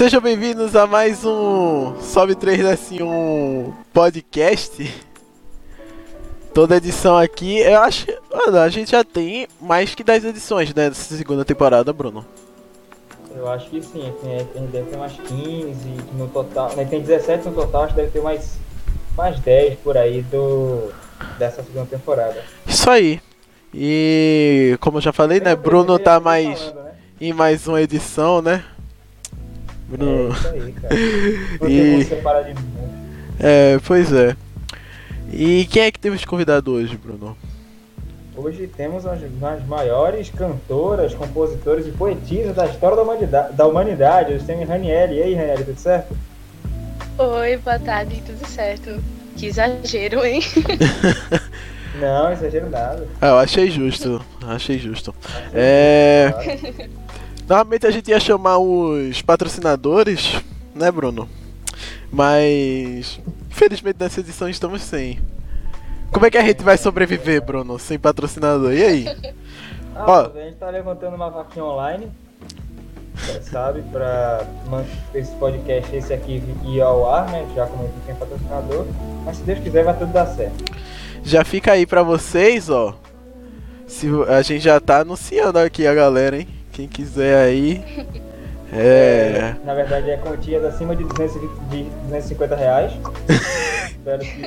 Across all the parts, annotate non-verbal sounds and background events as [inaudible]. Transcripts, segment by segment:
Sejam bem-vindos a mais um Sobe 3 assim um podcast. Toda edição aqui, eu acho, mano, a gente já tem mais que 10 edições né, dessa segunda temporada, Bruno. Eu acho que sim, a gente deve ter umas 15 no total. Né, tem 17 no total, acho que deve ter mais, mais 10 por aí do, dessa segunda temporada. Isso aí. E como eu já falei, né, Bruno tá mais falando, né? em mais uma edição, né? É isso aí, cara. [laughs] Você E- separa de mim. É, pois é. E quem é que temos convidado hoje, Bruno? Hoje temos as, as maiores cantoras, compositoras e poetisas da história da humanidade. Da humanidade. Hoje temos Raniele. E aí, Raniele, tudo certo? Oi, boa tarde, tudo certo? Que exagero, hein? [laughs] Não, exagero nada. Ah, eu achei justo, achei justo. É. Normalmente a gente ia chamar os patrocinadores, né, Bruno? Mas. Infelizmente nessa edição estamos sem. Como é que a gente vai sobreviver, Bruno, sem patrocinador? E aí? Ah, Ó. a gente tá levantando uma vaquinha online, sabe, pra manter esse podcast, esse aqui ir ao ar, né? Já como tem patrocinador. Mas se Deus quiser, vai tudo dar certo. Já fica aí pra vocês, ó. Se a gente já tá anunciando aqui a galera, hein? Quem quiser aí. É. [laughs] Na verdade, é quantias acima de, 220, de 250 reais. [laughs] Espero que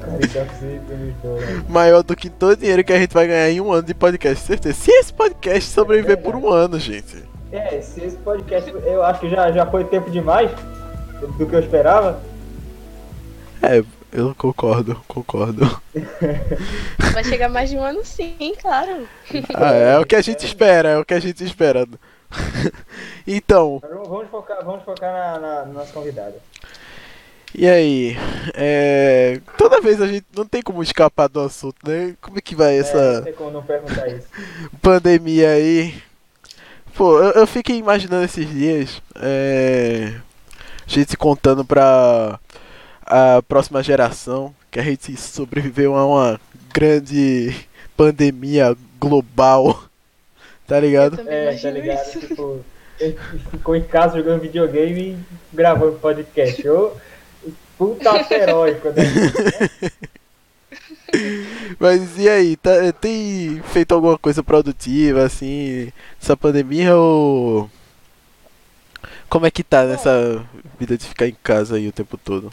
caridosos e pelos dois. Maior do que todo o dinheiro que a gente vai ganhar em um ano de podcast, certeza. Se esse podcast sobreviver por um ano, gente. É, se esse podcast, eu acho que já, já foi tempo demais do que eu esperava. É, eu concordo, concordo. [laughs] Vai chegar mais de um ano sim, claro. Ah, é o que a gente espera, é o que a gente espera. [laughs] Então, vamos- focar, vamos focar na, na, na nossa convidada. e aí? É, toda vez a gente não tem como escapar do assunto, né? Como é que vai É, não essa tem como não perguntar isso. [laughs] pandemia aí? Pô, eu, eu fiquei imaginando esses dias, é, a gente contando pra a próxima geração que a gente sobreviveu a uma grande pandemia global, [laughs] tá ligado? É, tá ligado? isso. Tipo, ficou em casa jogando videogame e gravando podcast. Ô, puta heróico, né? [laughs] Mas e aí, tá, tem feito alguma coisa produtiva, assim, essa pandemia ou... Como é que tá nessa vida de ficar em casa aí o tempo todo?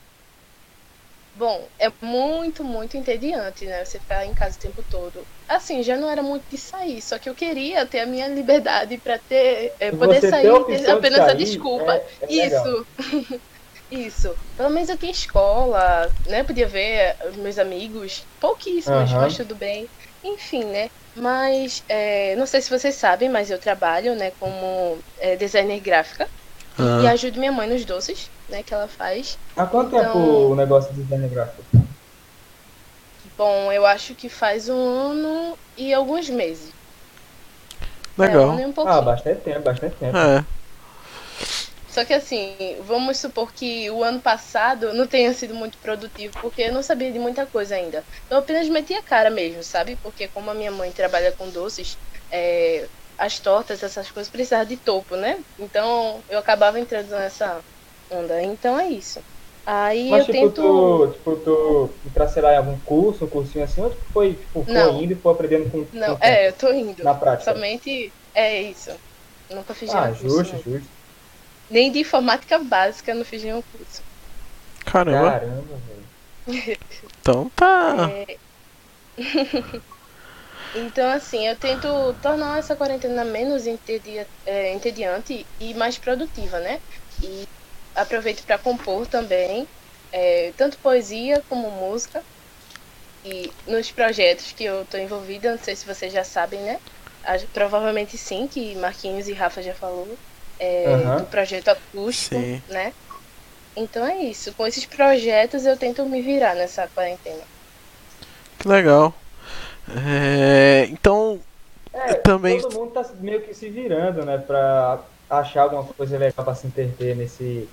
Bom, é muito, muito entediante, né? Você ficar em casa o tempo todo. Assim, já não era muito de sair, só que eu queria ter a minha liberdade pra ter, é, poder Você sair a e ter apenas a sair, desculpa. é- é. Isso. [laughs] Isso. Pelo menos eu tinha escola, né? Podia ver os meus amigos, pouquíssimos, Aham. mas tudo bem. Enfim, né? Mas é, não sei se vocês sabem, mas eu trabalho, né, como é, designer gráfica e Ah, ajudo minha mãe nos doces, né, que ela faz. Há quanto Então- tempo o negócio de design gráfico? Bom, eu acho que faz um ano e alguns meses. É, legal. e um pouquinho. Ah, bastante tempo, bastante tempo. É, Só que assim, vamos supor que o ano passado não tenha sido muito produtivo, porque eu não sabia de muita coisa ainda. Eu apenas meti a cara mesmo, sabe? Porque como a minha mãe trabalha com doces, é, as tortas, essas coisas precisavam de topo, né? Então eu acabava entrando nessa onda. Então é isso. Aí Mas eu tipo, tento. tu, tipo, tu entrar, sei lá, em algum curso, um cursinho assim, ou tipo, foi, tipo, foi Não. indo e foi aprendendo com, Não, com é, eu tô indo. na prática? Somente é isso. Nunca fiz Ah, nenhum curso, justo, justo. Nem de informática básica não fiz nenhum curso. caramba. Caramba, velho. [laughs] Então tá. É. [laughs] então, assim, eu tento tornar essa quarentena menos entedia- é, entediante e mais produtiva, né? E aproveito para compor também, é, tanto poesia como música. E nos projetos que eu estou envolvida, não sei se vocês já sabem, né? Acho- Provavelmente sim, que Marquinhos e Rafa já falou. é. Do projeto acústico, Sim. né? Então é isso. Com esses projetos eu tento me virar nessa quarentena. Que legal. É, então, É, Também- todo mundo tá meio que se virando, né, pra achar alguma coisa legal pra se entreter nesse,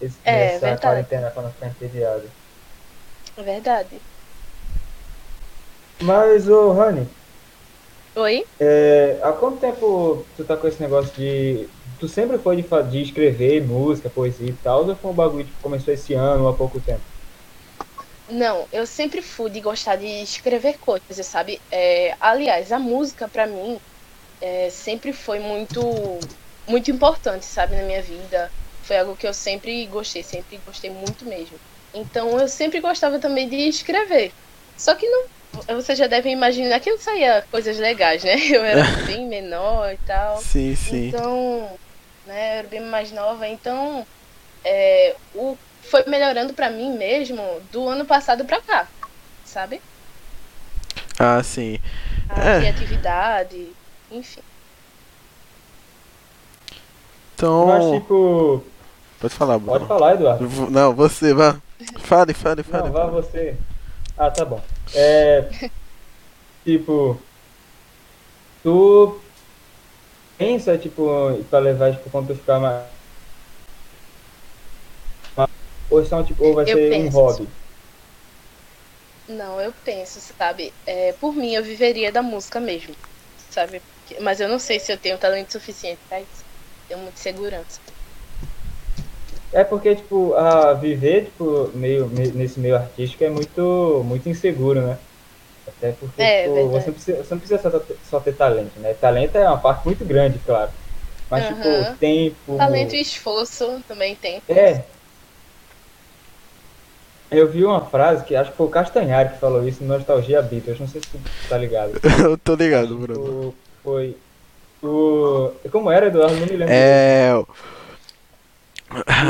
esse, É, nessa verdade. quarentena pra não ficar entediado. É verdade. Mas, ô, Rani, Oi? é, há quanto tempo tu tá com esse negócio de, tu sempre foi de, de escrever música, poesia e tal, ou foi um bagulho que começou esse ano, há pouco tempo? Não, eu sempre fui de gostar de escrever coisas, sabe? É, aliás, a música pra mim é, sempre foi muito, muito importante, sabe, na minha vida. Foi algo que eu sempre gostei, sempre gostei muito mesmo. Então eu sempre gostava também de escrever. Só que não, você já deve imaginar que não saía coisas legais, né? [laughs] Eu era [laughs] bem menor e tal. Sim, sim. Então, né, eu era bem mais nova, então é, o, foi melhorando pra mim mesmo do ano passado pra cá, sabe? Ah, sim. A É. criatividade, enfim. Então. Mas, tipo, Pode falar, Bruno. pode falar, Eduardo. V- Não, você, vá. Fale, fale, fale. Não, vá você. Ah, tá bom. É. [laughs] tipo. Tu pensa, tipo, pra levar, tipo, quando tu ficar mais. Ou, são, tipo, ou vai Eu ser um penso. hobby? Não, eu penso, sabe? É, por mim, eu viveria da música mesmo, sabe? Mas eu não sei se eu tenho talento suficiente pra isso. Tenho muita segurança. É porque, tipo, a viver, tipo, meio, me- nesse meio artístico é muito, muito inseguro, né? Até porque, É, tipo, verdade. você não precisa, você não precisa só, ter- só ter talento, né? Talento é uma parte muito grande, claro. Mas, Aham. tipo, tempo... Talento e esforço também tem. É. Eu vi uma frase que acho que foi o Castanhari que falou isso no Nostalgia Beatles, não sei se tu tá ligado. [laughs] Eu tô ligado, Bruno. O, foi... O... Como era, Eduardo? Não me lembro. É.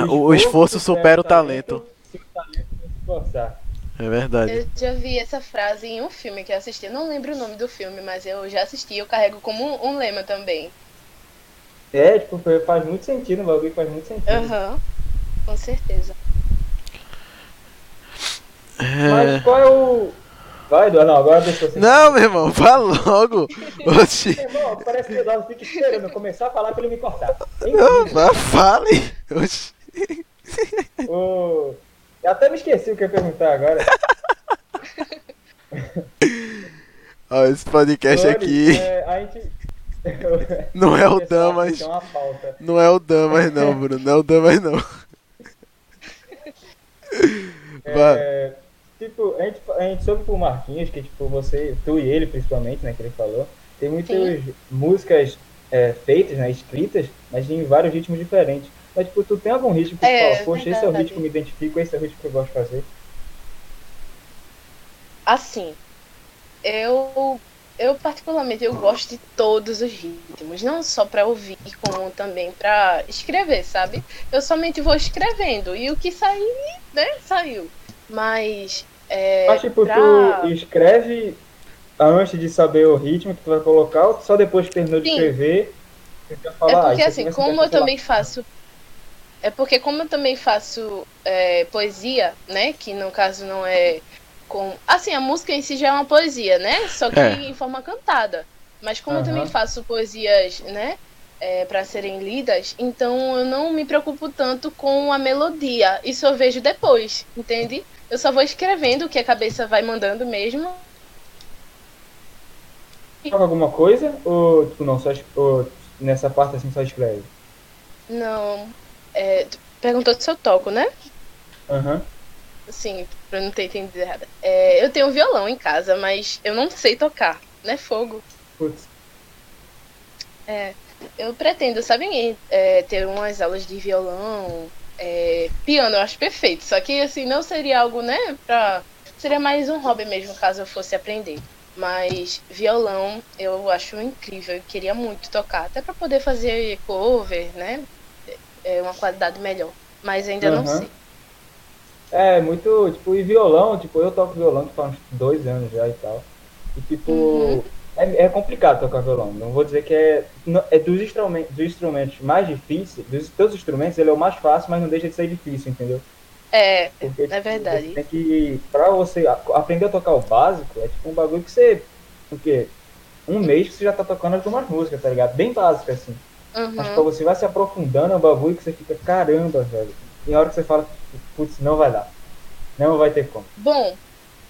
O, o esforço supera o talento. O talento esforçar. É verdade. Eu já vi essa frase em um filme que eu assisti. Eu não lembro o nome do filme, mas eu já assisti. Eu carrego como um, um lema também. É, tipo, faz muito sentido, o bagulho faz muito sentido. Aham, com certeza. Mas É... qual é o. Vai, Eduardo, não, agora deixa você. Não, meu irmão, vá logo. [laughs] Oxi. Meu irmão, parece que o Eduardo fica esperando eu começar a falar pra ele me cortar. Não, vá, fale. Oxi. o... Eu até me esqueci o que eu ia perguntar agora. [laughs] Ó, esse podcast Flores, aqui é, a gente. [laughs] não é o Damas. Não é o Damas, não, Bruno. Não é o Damas, não. É, tipo, a gente, a gente soube pro Marquinhos que, tipo, você, tu e ele principalmente, né, que ele falou, tem muitas Sim. músicas é, feitas, né, escritas, mas em vários ritmos diferentes. Mas, tipo, tu tem algum ritmo que tu É, fala, poxa, esse é o ritmo que me identifico, esse é o ritmo que eu gosto de fazer. Assim, eu, eu particularmente eu gosto de todos os ritmos, não só pra ouvir, como também pra escrever, sabe? Eu somente vou escrevendo e o que sair, né, saiu. Mas, é, Mas, tipo, pra... tu escreve antes de saber o ritmo que tu vai colocar, ou só depois que terminou de Sim. escrever, tu É ah, porque isso assim, como eu lá, também faço. É porque como eu também faço é, poesia, né? Que no caso não é com. Assim, a música em si já é uma poesia, né? Só que É. em forma cantada. Mas como eu Aham. também faço poesias, né? É, para serem lidas, então eu não me preocupo tanto com a melodia. Isso eu vejo depois, entende? Eu só vou escrevendo o que a cabeça vai mandando mesmo. Toca alguma coisa, ou tu não, só ou nessa parte assim só escreve? Não. É, perguntou se eu toco, né? Aham. Sim, pra não ter entendido errado. É, eu tenho um violão em casa, mas eu não sei tocar, né? Fogo. Putz. É, eu pretendo, sabe, é, ter umas aulas de violão, é, piano, eu acho perfeito. Só que, assim, não seria algo, né, pra... Seria mais um hobby mesmo, caso eu fosse aprender. Mas violão eu acho incrível, eu queria muito tocar, até pra poder fazer cover, né? É uma qualidade melhor. Mas ainda não Aham. sei. É, muito, tipo, e violão, tipo, eu toco violão tipo, há uns dois anos já e tal. E tipo, Uhum. É, é complicado tocar violão. Não vou dizer que é. não- É dos instrumentos, dos instrumentos mais difíceis, dos teus instrumentos, ele é o mais fácil, mas não deixa de ser difícil, entendeu? É, Porque, é tipo, verdade. Tem que. Pra você aprender a tocar o básico, é tipo um bagulho que você. O quê? Um mês que você já tá tocando algumas músicas, tá ligado? Bem básico, assim. Mas Uhum. pra você vai se aprofundando é um bagulho que você fica, caramba, velho. Tem hora que você fala, putz, não vai dar. Não vai ter como. Bom,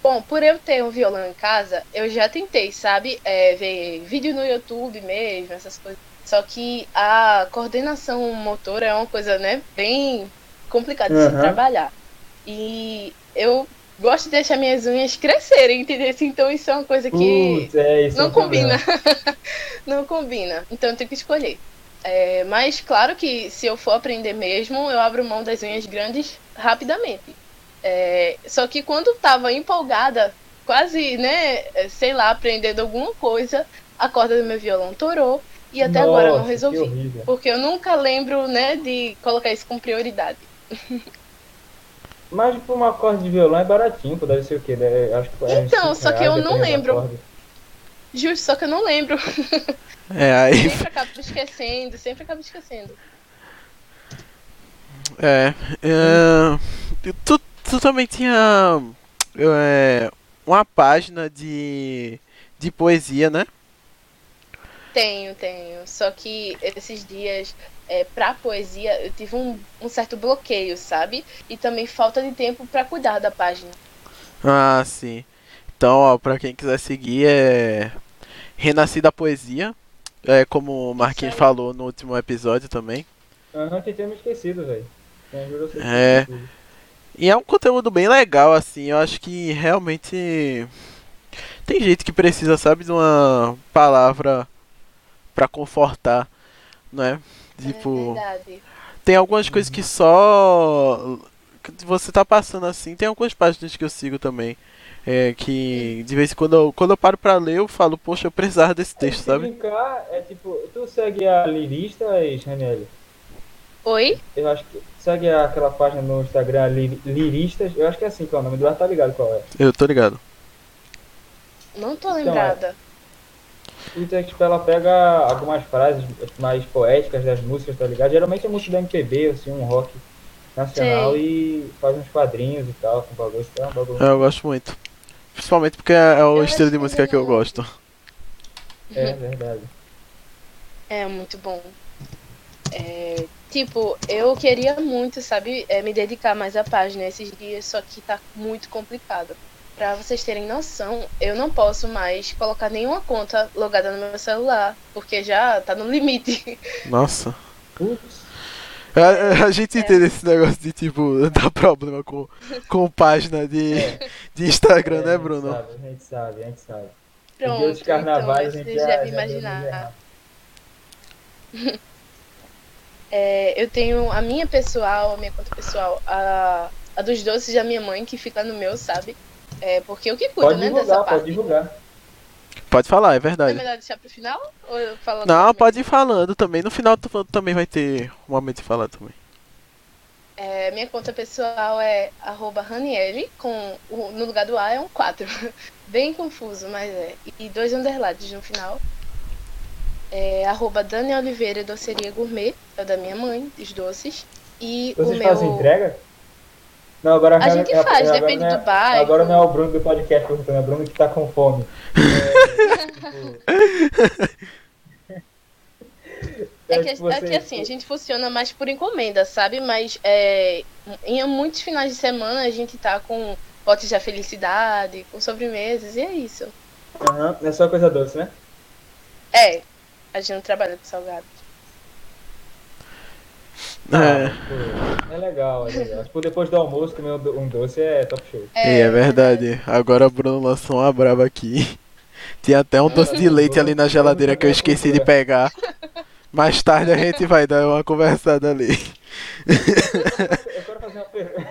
bom, por eu ter um violão em casa, eu já tentei, sabe? É, ver vídeo no YouTube mesmo, essas coisas Só que a coordenação motora é uma coisa, né, bem complicada de se Uhum. trabalhar. E eu gosto de deixar minhas unhas crescerem, entendeu? Então isso é uma coisa que Putz, é isso. é não um problema. combina. [laughs] não combina. Então eu tenho que escolher. É, mas claro que se eu for aprender mesmo, eu abro mão das unhas grandes rapidamente. É, só que quando tava empolgada, quase, né, sei lá, aprendendo alguma coisa, a corda do meu violão torou e até agora eu não Nossa, resolvi. Porque eu nunca lembro, né, de colocar isso com prioridade. [laughs] Mas por uma corda de violão é baratinho, deve ser o quê? Deve- acho que é Então, só que eu não lembro. Justo, só que eu não lembro. [laughs] É, aí. Sempre acabo esquecendo, sempre acabo esquecendo. É. é, tu, tu também tinha. é, uma página de. de poesia, né? Tenho, tenho. Só que esses dias, é, pra poesia, eu tive um, um certo bloqueio, sabe? E também falta de tempo pra cuidar da página. Ah, sim. Então, ó, pra quem quiser seguir, é. Renascida Poesia. É como o Marquinhos falou no último episódio também. Aham, que tinha me esquecido, velho. Você É. esquecido. E é um conteúdo bem legal, assim. Eu acho que realmente. Tem gente que precisa, sabe, de uma palavra pra confortar, né? Tipo. É verdade. Tem algumas coisas que só que você tá passando assim. Tem algumas páginas que eu sigo também. É, que de vez em quando eu, quando eu paro pra ler, eu falo, poxa, eu precisava desse texto, Se sabe? brincar, é tipo, tu segue a Lirista, Raniel? Oi? Eu acho que segue aquela página no Instagram Li- Liristas, eu acho que é assim que é o nome, do tá ligado qual é. Eu tô ligado. Não tô Então, lembrada. E tipo, ela pega algumas frases mais poéticas das músicas, tá ligado? Geralmente é música da MPB, assim, um rock nacional e faz uns quadrinhos e tal, com bagulho, então é um bagulho. Eu gosto muito. Principalmente porque é o Eu estilo de música que eu gosto. É verdade. É muito bom. É, tipo, eu queria muito, sabe, é, me dedicar mais à página esses dias, só que tá muito complicado. Pra vocês terem noção, eu não posso mais colocar nenhuma conta logada no meu celular, porque já tá no limite. [laughs] Nossa. A, a gente É. entende esse negócio de tipo, [laughs] dar problema com, com página de, de Instagram, é, né, a gente Bruno? sabe, a gente sabe, a gente sabe. Pronto, dia dos carnavais então a você gente já, deve já imaginar. [laughs] É, eu tenho a minha pessoal, a minha conta pessoal, a, a dos doces da minha mãe, que fica no meu, sabe? É, porque eu que cuido, Pode né, dessa divulgar, parte. pode divulgar. Pode falar, é É verdade. melhor deixar pro final? Ou eu falo Não, pode ir falando também. No final tu também vai ter um momento de falar também. É, minha conta pessoal é arroba Raniele, com o- no lugar do A é um 4. [laughs] Bem confuso, mas é. E dois underlines no final. É arroba Dani Oliveira Doceria Gourmet, é da minha mãe, dos doces. E Vocês o meu. fazem entrega? Não, agora A gente é- faz, agora depende é- do bairro. Agora não é o Bruno do podcast perguntando, é o Bruno que tá com fome. É que, tipo, é que você- assim, a gente funciona mais por encomenda, sabe? Mas é, em muitos finais de semana a gente tá com potes da felicidade, com sobremesas, e é isso. Aham, É só coisa doce, né? É, a gente não trabalha com salgado. É, pô, é legal, é legal. Tipo, depois do almoço comer um do- doce é top show. é, é verdade. Agora o Bruno lançou uma braba aqui. [laughs] Tinha até um doce de leite ali na geladeira que eu esqueci de pegar. Mais tarde a gente vai dar uma conversada ali. Eu quero fazer uma pergunta.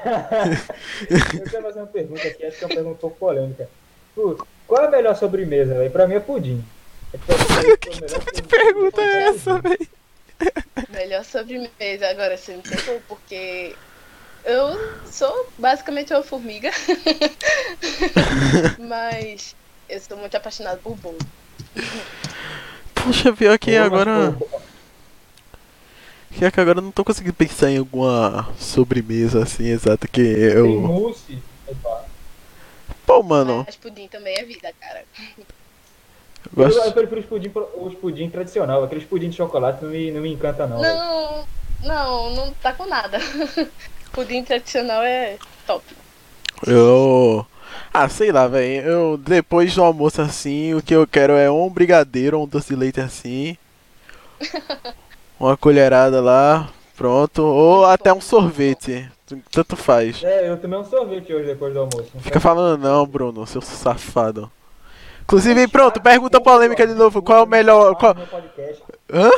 [laughs] eu quero fazer uma pergunta aqui, acho que é uma pergunta um pouco polêmica. Qual é a melhor sobremesa, velho? Pra mim é pudim. É tipo, O que, [laughs] que tipo de pergunta é essa, velho? Melhor sobremesa. Agora você me pegou, porque eu sou basicamente uma formiga. [laughs] Mas eu sou muito apaixonada por bolo. Poxa, pior que agora. Pior que agora eu não tô conseguindo pensar em alguma sobremesa assim exata que Tem eu. mousse. Opa. Pô, mano, Mas pudim também é vida, cara. Eu Eu, eu gosto. prefiro os pudim, os pudim tradicional. Aqueles pudim de chocolate não me, não me encanta, não. Não, não, não tá com nada. [laughs] pudim tradicional é top. Eu. Ah, sei lá, velho. Eu depois do almoço assim, o que eu quero é um brigadeiro, um doce de leite assim. [laughs] Uma colherada lá, pronto. Ou Muito até bom, um sorvete. Tanto faz. É, eu tomei um sorvete hoje depois do almoço. Fica falando não, Bruno, seu safado. Inclusive, pronto, pergunta polêmica de novo. Qual é o melhor. Qual... Hã?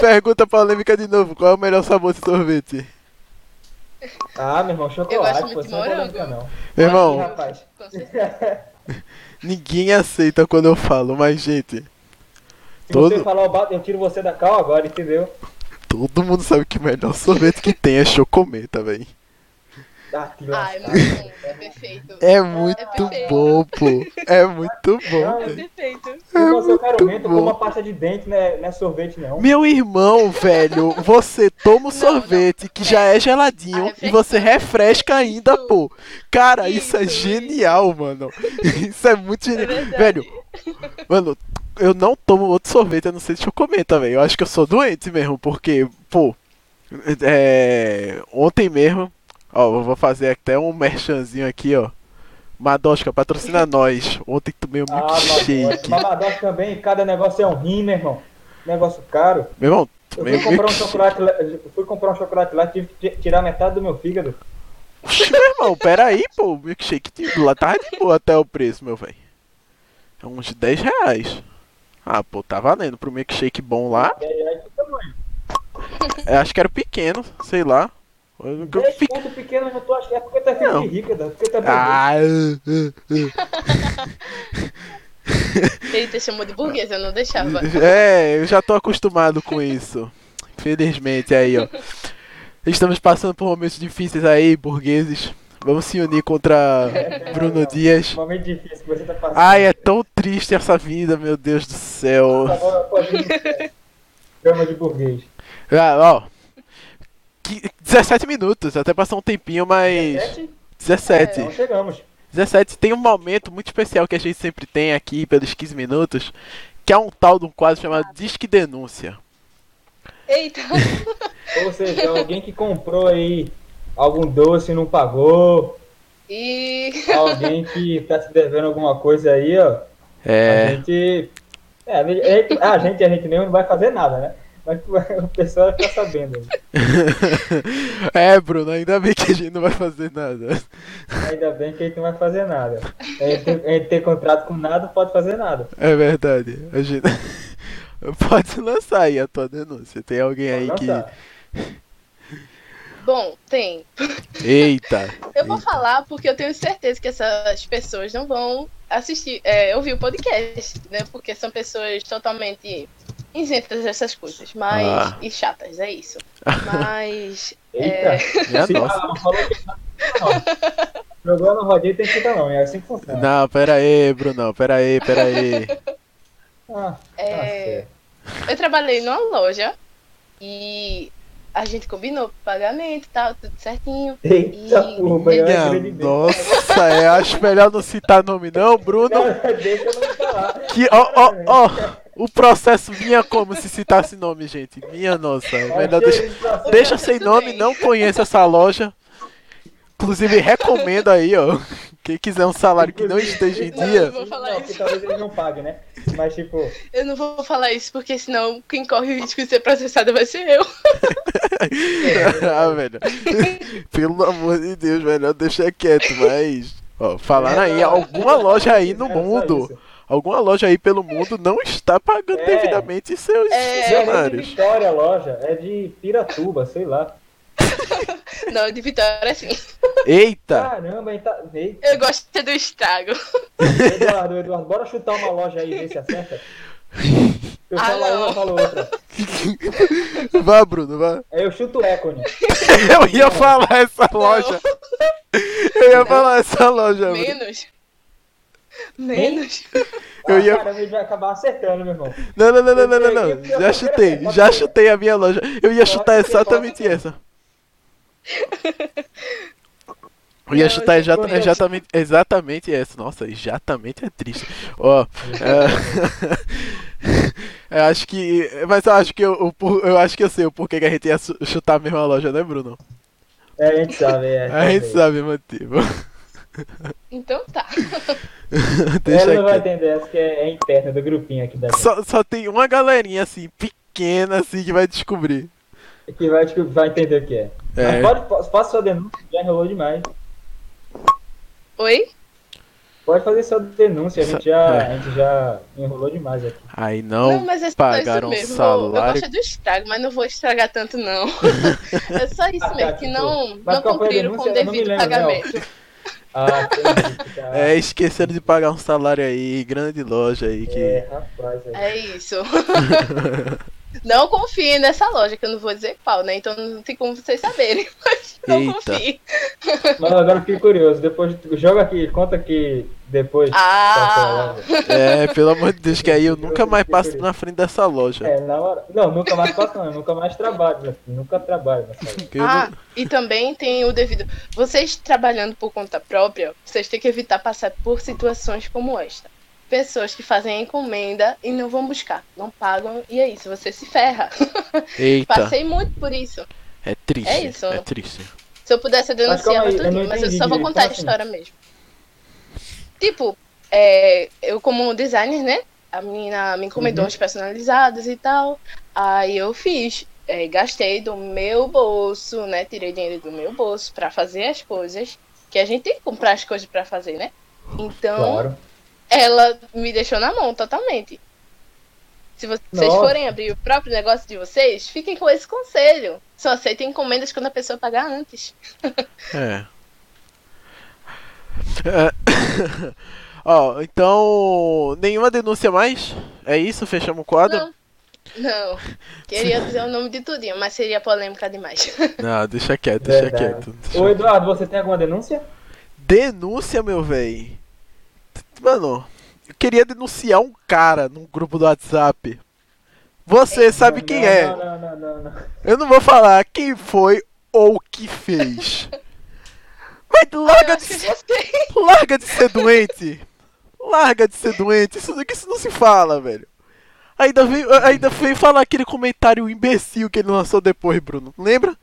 Pergunta polêmica de novo. Qual é o melhor sabor de sorvete? Ah, meu irmão, Eu chocolate, gosto pô, muito é de polêmica, morango. não. Meu irmão, rapaz. [laughs] Ninguém aceita quando eu falo, mas gente, Se Todo- você falar o bato, eu tiro você da cal agora, entendeu? todo mundo sabe que o melhor sorvete que tem é chocomenta, velho. Ah, que Ai, lascado. muito. É perfeito. É muito perfeito. bom, pô. É muito bom. Não, É perfeito. Se você quer aumento, bom. como uma pasta de dente, né, não é sorvete, não. Meu irmão, velho, você toma o Não, sorvete que já é geladinho Ah, é e você refresca ainda, Isso. pô. Cara, isso, é Isso, genial, mano. [laughs] Isso é muito É genial. verdade. velho, mano, eu não tomo outro sorvete a não ser de chocomenta, velho. Eu acho que eu sou doente mesmo, porque, pô, é, ontem mesmo, ó, eu vou fazer até um merchanzinho aqui, ó. Madoska, patrocina [laughs] nós. Ontem tomei um Ah, milkshake. Mamadoc também, cada negócio é um rim, meu irmão. Negócio caro. Meu irmão, Eu fui comprar um chocolate, fui comprar um chocolate lá, tive que ti- tirar metade do meu fígado. Oxi, meu irmão, peraí, pô. O milkshake de- lá tá de boa até o preço, meu velho. É uns 10 reais. Ah, pô, tá valendo. Pro milkshake bom lá, tamanho. é, acho que era pequeno, sei lá. Eu nunca 10 fiquei- pontos pequenos, eu tô achando. É porque tá de rica, tá? porque tá. Ah, uh, uh, [laughs] Eita, chamou de burguesa, eu não deixava. uh. É, eu já tô acostumado com isso. Infelizmente, aí, ó. Estamos passando por momentos difíceis aí, burgueses. Vamos se unir contra [laughs] Bruno Dias. Momento difícil que você tá passando. Ai, é tão triste essa vida, meu Deus do céu. Agora pode [laughs] Chama de burguês. Ah, ó. Que- 17 minutos, até passou um tempinho, mas. 17? 17. Não chegamos. 17. Tem um momento muito especial que a gente sempre tem aqui pelos 15 minutos, que é um tal de um quadro chamado Disque Denúncia. Eita, [laughs] Ou seja, alguém que comprou aí algum doce e não pagou, e alguém que tá se devendo alguma coisa aí, ó. A É. gente. É, a gente, a gente, a gente mesmo não vai fazer nada, né? Mas o pessoal vai ficar sabendo. [laughs] é, Bruno, ainda bem que a gente não vai fazer nada. Ainda bem que a gente não vai fazer nada. A gente, tem- a gente tem contrato com nada, pode fazer nada. É verdade. A gente. [laughs] Pode lançar aí a tua denúncia. Tem alguém aí Pode que. lançar. bom, tem. Eita! [laughs] Eu vou Eita. falar porque eu tenho certeza que essas pessoas não vão assistir, é, ouvir o podcast, né? Porque são pessoas totalmente isentas dessas coisas, mas Ah. e chatas, é isso. [laughs] Mas Eita! é, que não. Jogou no rodinho tem que ficar não, é assim que funciona. Não, pera aí, Brunão, pera aí, pera aí. Ah, tá É, eu trabalhei numa loja e a gente combinou pagamento e tal, tudo certinho. Eita E- porra, acreditei. nossa, é, acho melhor não citar nome não, Bruno. Não, deixa eu não falar. Que, ó, ó, ó, o processo vinha como se citasse nome, gente. Minha nossa, melhor deixa, deixa sem nome, não conheço essa loja. Inclusive, recomendo aí, ó. Quem quiser um salário que não esteja em Não, dia. eu vou falar não, isso. talvez eles não paguem, né? Mas tipo, Eu não vou falar isso porque senão quem corre o risco de ser processado vai ser eu. [laughs] ah, velho. Pelo amor de Deus, melhor deixar quieto, mas. Ó, falaram aí, alguma loja aí no só mundo, alguma loja aí pelo mundo não está pagando É. devidamente seus É. Não é de funcionários. Vitória a loja, é de Piratuba, sei lá. [laughs] Não, de Vitória sim. Eita! Caramba, aí tá. Ei, Eu gosto do estrago. Eduardo, Eduardo, bora chutar uma loja aí e ver se acerta. Eu Ah, falo uma, não. eu falo outra. [laughs] Vá, Bruno, vá. Aí eu chuto o Econe. [laughs] Eu ia falar essa loja. Eu ia falar essa loja, Bruno. Menos. Menos. Eu ah, ia- Caramba, ele vai acabar acertando, meu irmão. Não, não, não, não, não, não, não. Já chutei, já chutei a minha loja. Eu ia chutar exatamente essa. [laughs] Eu ia Não, chutar eu exata- exatamente, exatamente essa. Nossa, exatamente é triste. Ó, é... [laughs] eu acho que, mas eu acho que eu, o por- eu acho que eu sei o porquê que a gente ia chutar a mesma loja, né, Bruno? É, a gente sabe, é. A gente sabe motivo. [laughs] Então tá. Deixa Ela não vai entender, essa que é, é interna do grupinho aqui da. Só, só tem uma galerinha assim, pequena assim, que vai descobrir. Que vai, vai entender o que é. É. Mas pode, po- faça sua denúncia, já enrolou demais. Oi? Pode fazer sua denúncia, a gente já, é. a gente já enrolou demais aqui. Aí não, mas é pagaram isso mesmo. Eu salário. gosto do estrago, mas não vou estragar tanto, não. [laughs] é só isso Ah, mesmo, tá, que tipo, não, mas não cumpriram com o? Eu não devido lembro, pagamento. [laughs] Ah, entendi. Tá. É, esqueceram de pagar um salário aí, grande loja aí que. É, rapaz. É. É isso. [laughs] não confiem nessa loja, que eu não vou dizer qual, né? Então não tem como vocês saberem. [laughs] Mas não Eita. confiem. Mas agora fiquei curioso. Depois, joga aqui, conta aqui depois. Ah, É, pelo amor de Deus, que aí eu nunca mais passo na frente dessa loja. É, na hora. Não, nunca mais faço, não. Eu nunca mais trabalho. Aqui. Nunca trabalho ah, não- e também tem o devido. Vocês trabalhando por conta própria, vocês têm que evitar passar por situações como esta. Pessoas que fazem a encomenda e não vão buscar, não pagam, e é isso, você se ferra. [laughs] Eita, Passei muito por isso. é triste. É isso. É triste. Se eu pudesse, eu denunciava aí, eu tudo, não mas eu só vou contar a assim? história mesmo. Tipo, é, eu como designer, né? A menina me encomendou Uhum. uns personalizados e tal. Aí eu fiz. é, gastei do meu bolso, né? Tirei dinheiro do meu bolso pra fazer as coisas. Que a gente tem que comprar as coisas pra fazer, né? Então, Claro. Ela me deixou na mão totalmente. Se vocês Nossa. forem abrir o próprio negócio de vocês, fiquem com esse conselho. Só aceitem encomendas quando a pessoa pagar antes. [laughs] É. É. [coughs] Ó, então. Nenhuma denúncia mais? É isso? Fechamos o quadro? Não. Não. Queria dizer o nome de tudinho, mas seria polêmica demais. [laughs] Não, deixa quieto, deixa Verdade. quieto. deixa Ô, Eduardo, você tem alguma denúncia? Denúncia, meu véi. Mano, eu queria denunciar um cara num grupo do WhatsApp. Você sabe Não, quem não, é. Não, não, não, não, não. Eu não vou falar quem foi ou o que fez. Mas larga de, larga de ser doente. Larga de ser doente. Isso, isso não se fala, velho. Ainda veio, ainda veio falar aquele comentário imbecil que ele lançou depois, Bruno. Lembra?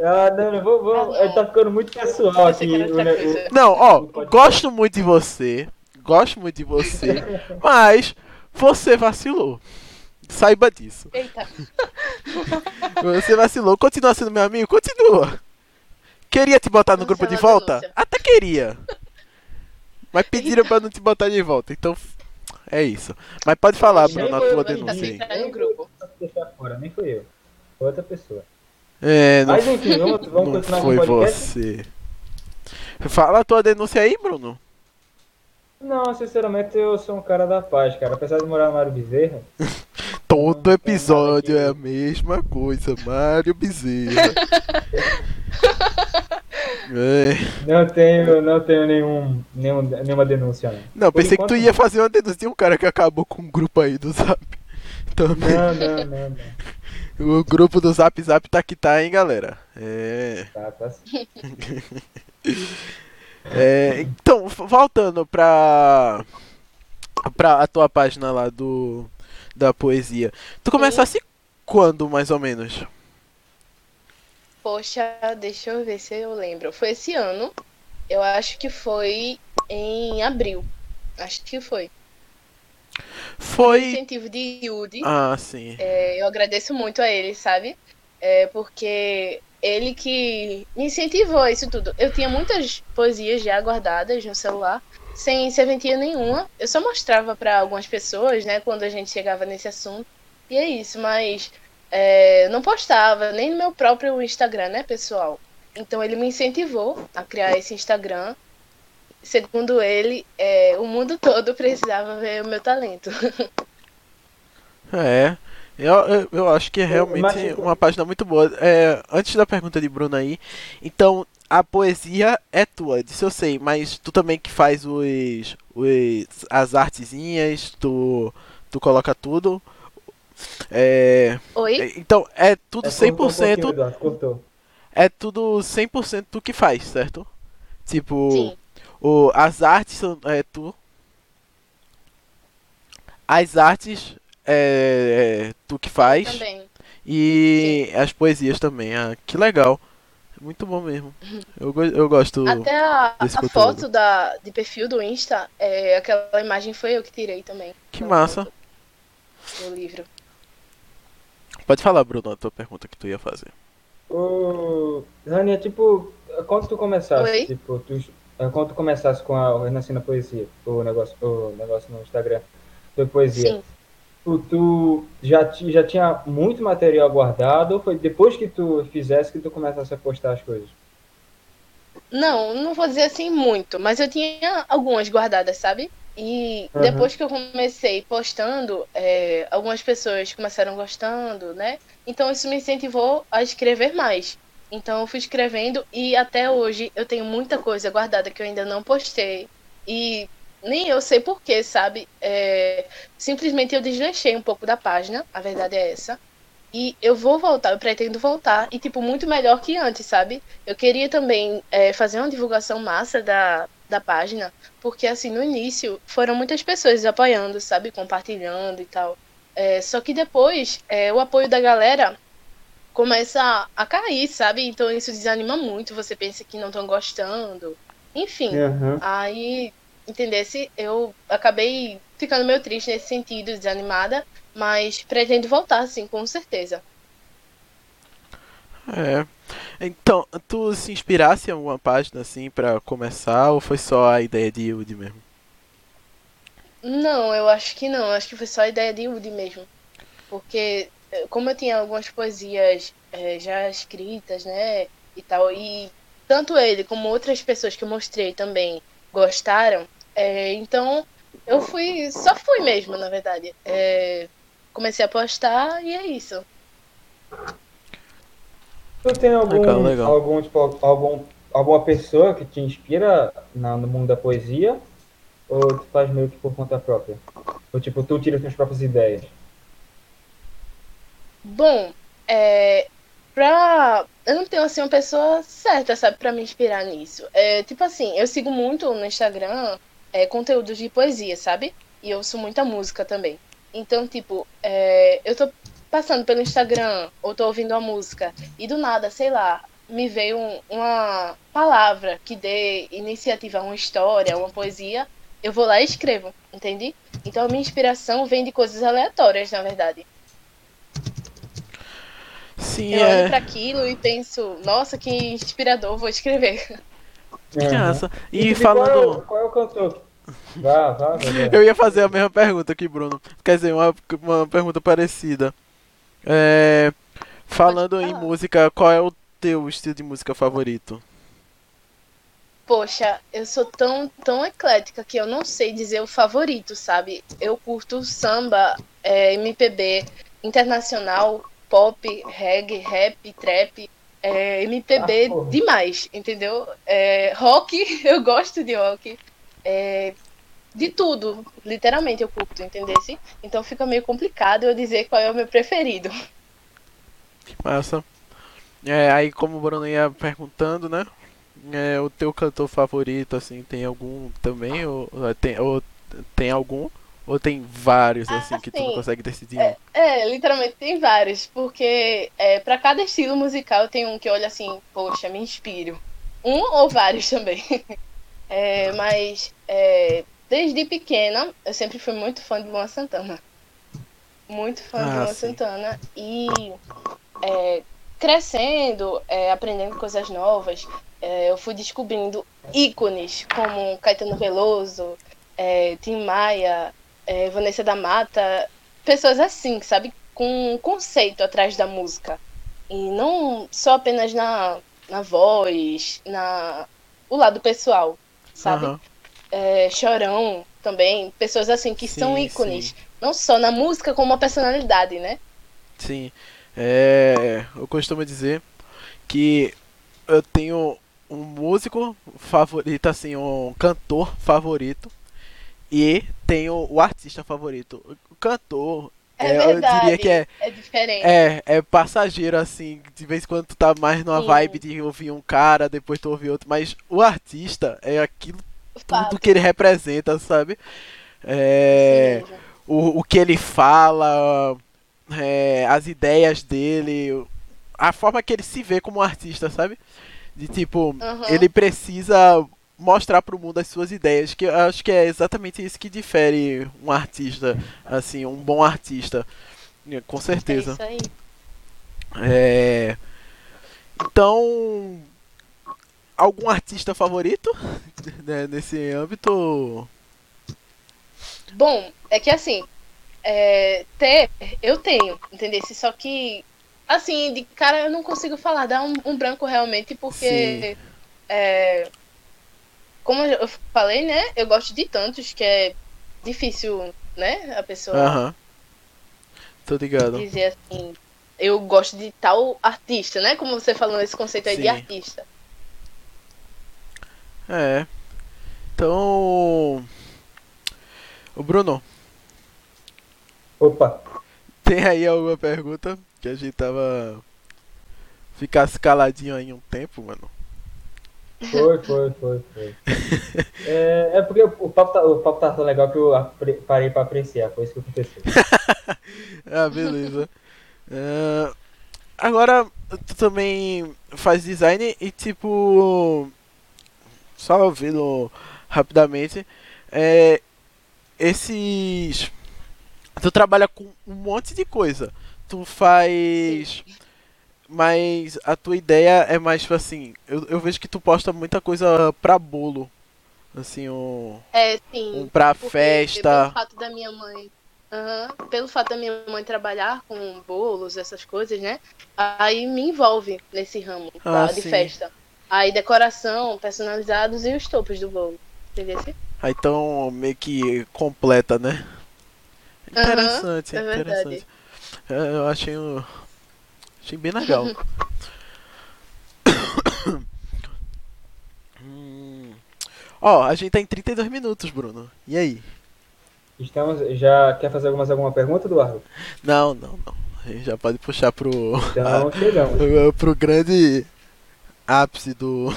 Ah, não, não, vou, Ah, vou. não. Ele tá ficando muito pessoal aqui. coisa. Não, ó, gosto muito de você. Gosto muito de você. Mas você vacilou. Saiba disso. Eita. [laughs] Você vacilou. Continua sendo meu amigo? Continua. Queria te botar no Cancela grupo de volta? denúncia. Até queria. Mas pediram pra não te botar de volta. Então, é isso. Mas pode falar, Bruno, a tua denúncia aí. Grupo. fora, nem foi eu. Foi outra pessoa. É, não, Mas enfim, vamos, vamos não continuar com foi você. Fala a tua denúncia aí, Bruno. Não, sinceramente eu sou um cara da paz, cara. Apesar de morar no Mário Bezerra, [laughs] Todo episódio é a mesma coisa, Mário Bezerra. [laughs] É. não tenho, não tenho nenhum, nenhum, nenhuma denúncia, não. Não, Por pensei que tu enquanto, ia fazer uma denúncia de um cara que acabou com um grupo aí do Zap. Também. Não, não, não, não. O grupo do Zap Zap tá que tá, hein, galera. É. Tá, tá. [laughs] é então, voltando pra. pra a tua página lá do. da poesia. Tu começasse quando, mais ou menos? Poxa, deixa eu ver se eu lembro. Foi esse ano. Eu acho que foi em abril. Acho que foi. Foi. Incentivo de Yudi. Ah, sim. É, eu agradeço muito a ele, sabe? É, porque ele que me incentivou isso tudo. Eu tinha muitas poesias já guardadas no celular, sem serventia nenhuma. Eu só mostrava para algumas pessoas, né, quando a gente chegava nesse assunto. E é isso, mas é, não postava nem no meu próprio Instagram, né, pessoal? Então ele me incentivou a criar esse Instagram. Segundo ele, é, o mundo todo precisava ver o meu talento. [laughs] É. Eu, eu, eu acho que é realmente Mas, uma página muito boa. É, antes da pergunta de Bruno aí, então a poesia é tua, disso eu sei, mas tu também que faz os, os as artezinhas, tu, tu coloca tudo. É, Oi? é, então é tudo É, cortou um 100%, pouquinho, Eduardo, cortou. é tudo 100% tu que faz, certo? Tipo, Sim. o, as artes são é tu. As artes é, é tu que faz. Também. E as poesias também. Ah, que legal. Muito bom mesmo. [laughs] Eu, eu gosto. Até a, desse a foto da, de perfil do Insta, é, aquela imagem foi eu que tirei também. Que massa. Do livro. Pode falar, Bruno, a tua pergunta que tu ia fazer. O Rania, tipo, quando tu começasse, Oi? tipo, tu, é, quando tu começasse com a o Renascendo a Poesia, o negócio, o negócio no Instagram, foi poesia, Sim. Tu, tu já, já tinha muito material guardado ou foi depois que tu fizesse que tu começasse a postar as coisas? Não, não vou dizer assim muito, mas eu tinha algumas guardadas, sabe? E Uhum. depois que eu comecei postando, é, algumas pessoas começaram gostando, né? Então isso me incentivou a escrever mais. Então eu fui escrevendo e até hoje eu tenho muita coisa guardada que eu ainda não postei. E nem eu sei porquê, sabe? É, simplesmente eu desleixei um pouco da página, a verdade é essa. E eu vou voltar, eu pretendo voltar, e tipo, muito melhor que antes, sabe? Eu queria também é, fazer uma divulgação massa da, da página, porque assim, no início foram muitas pessoas apoiando, sabe? Compartilhando e tal. É, só que depois é, o apoio da galera começa a, a cair, sabe? Então isso desanima muito, você pensa que não estão gostando. Enfim, Uhum. Aí, entendesse? Eu acabei ficando meio triste nesse sentido, desanimada, mas pretendo voltar, sim, com certeza. É. Então, tu se inspirasse em alguma página assim pra começar ou foi só a ideia de Yudi mesmo? Não, eu acho que não, eu acho que foi só a ideia de Woody mesmo. Porque, eh, como eu tinha algumas poesias eh, já escritas, né, e tal, e tanto ele como outras pessoas que eu mostrei também gostaram, eh, então eu fui, só fui mesmo, na verdade. Eh, comecei a postar e é isso. Tu tem algum, Legal, legal. algum, tipo, algum, alguma pessoa que te inspira na- no mundo da poesia? Ou tu faz meio que por conta própria? Ou tipo, tu tira suas próprias ideias? Bom, é, pra. Eu não tenho assim uma pessoa certa, sabe, pra me inspirar nisso. É, tipo assim, eu sigo muito no Instagram é, conteúdos de poesia, sabe? E eu ouço muita música também. Então, tipo, é, eu tô passando pelo Instagram ou tô ouvindo uma música e do nada, sei lá, me veio um- uma palavra que dê iniciativa a uma história, a uma poesia, eu vou lá e escrevo, entende? Então a minha inspiração vem de coisas aleatórias, na verdade. Sim, Eu olho é. pra aquilo e penso, nossa, que inspirador, vou escrever. Que Uhum. massa. E, E tipo, Qual é, o, falando. qual é o cantor? Vá, vá, vá. vá. Eu ia fazer a mesma pergunta aqui, Bruno. Quer dizer, uma, uma pergunta parecida. É, falando em música, qual é o teu estilo de música favorito? Poxa, eu sou tão, tão eclética que eu não sei dizer o favorito, sabe? Eu curto samba, é, MPB, internacional, pop, reggae, rap, trap, é, MPB Ah, demais, entendeu? É, rock, [laughs] eu gosto de rock. É, de tudo, literalmente eu curto, entendesse? Então fica meio complicado eu dizer qual é o meu preferido. Massa. É, aí como o Bruno ia perguntando, né? É, o teu cantor favorito, assim, tem algum também? Ou, tem, ou tem algum? Ou tem vários, Ah, assim, que tu não consegue decidir um? É, literalmente tem vários, porque é, para cada estilo musical tenho um que olha assim, poxa, me inspiro. Um ou vários também. [laughs] É, mas é, desde pequena eu sempre fui muito fã de Luan Santana. Muito fã de Ah, Luan sim. Santana. E é, crescendo, é, aprendendo coisas novas, é, eu fui descobrindo ícones como Caetano Veloso, é, Tim Maia, Vanessa da Mata, pessoas assim, sabe? Com um conceito atrás da música. E não só apenas na, na voz, na o lado pessoal, sabe? Aham. É, Chorão também, pessoas assim que são Sim, ícones, sim. não só na música, como a personalidade, né? Sim. É, eu costumo dizer que eu tenho um músico favorito, assim, um cantor favorito e tenho o artista favorito. O cantor, É é, eu verdade. diria que é, É diferente. é, é passageiro, assim, de vez em quando tu tá mais numa Sim. vibe de ouvir um cara, depois tu ouvir outro, mas o artista é aquilo Fato, tudo que ele representa, sabe? É, o, o que ele fala, é, as ideias dele, a forma que ele se vê como artista, sabe? De tipo, Uhum. ele precisa mostrar pro mundo as suas ideias, que eu acho que é exatamente isso que difere um artista, assim, um bom artista, com É certeza. isso aí. É... Então, algum artista favorito [laughs] né, nesse âmbito? Bom, é que assim, é, ter, eu tenho, entendeu? Só que, assim, de cara eu não consigo falar, dá um, um branco realmente, porque, é, como eu falei, né? Eu gosto de tantos que é difícil, né? A pessoa Aham. Tô ligado. dizer assim, eu gosto de tal artista, né? Como você falou esse conceito aí de Sim. artista. É. Então. O Bruno, Opa, tem aí alguma pergunta? Que a gente tava. Ficasse caladinho aí um tempo, mano. Foi, foi, foi, foi. [laughs] É, é porque o papo, tá, o papo tá tão legal que eu parei pra apreciar, foi isso que aconteceu. [laughs] Ah, beleza. É, agora, tu também faz design e tipo. Só vendo rapidamente. É, esses. Tu trabalha com um monte de coisa. Tu faz. Mas a tua ideia é mais tipo assim. Eu, eu vejo que tu posta muita coisa pra bolo. Assim, um, É, sim. um pra festa. Pelo fato da minha mãe. Aham, pelo fato da minha mãe trabalhar com bolos, essas coisas, né? Aí me envolve nesse ramo Ah, tá, de festa. Aí decoração, personalizados e os topos do bolo. Entendeu? Aí então meio que completa, né? Interessante, é verdade. interessante. É, Eu achei, um- achei bem legal. Hum. [laughs] Ó, a gente tá em 32 minutos, Bruno. E aí? Estamos, já quer fazer algumas, alguma pergunta, Eduardo? Não, não, não. A gente já pode puxar pro, Então, [laughs] chegamos. pro, grande ápice do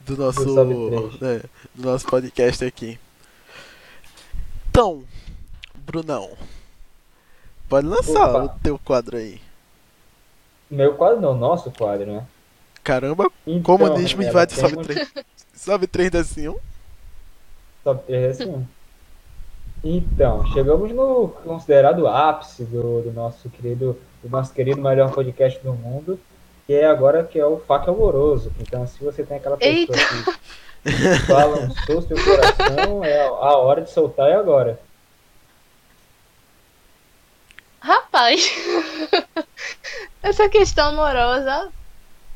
do nosso Do né, do nosso podcast aqui. Então, Brunão, pode lançar Opa. o teu quadro aí. Meu quadro não, nosso quadro, né? Caramba, Então, comunismo Rafaela, invade sobe temos- 3. Sobe 3 desse 1. Top 3 assim. Então, chegamos no considerado ápice do, do nosso querido, do nosso querido melhor podcast do mundo, que é agora que é o Faca Amoroso. Então, se você tem aquela pessoa Eita. que balançou seu coração, é a a hora de soltar é agora. Rapaz, essa questão amorosa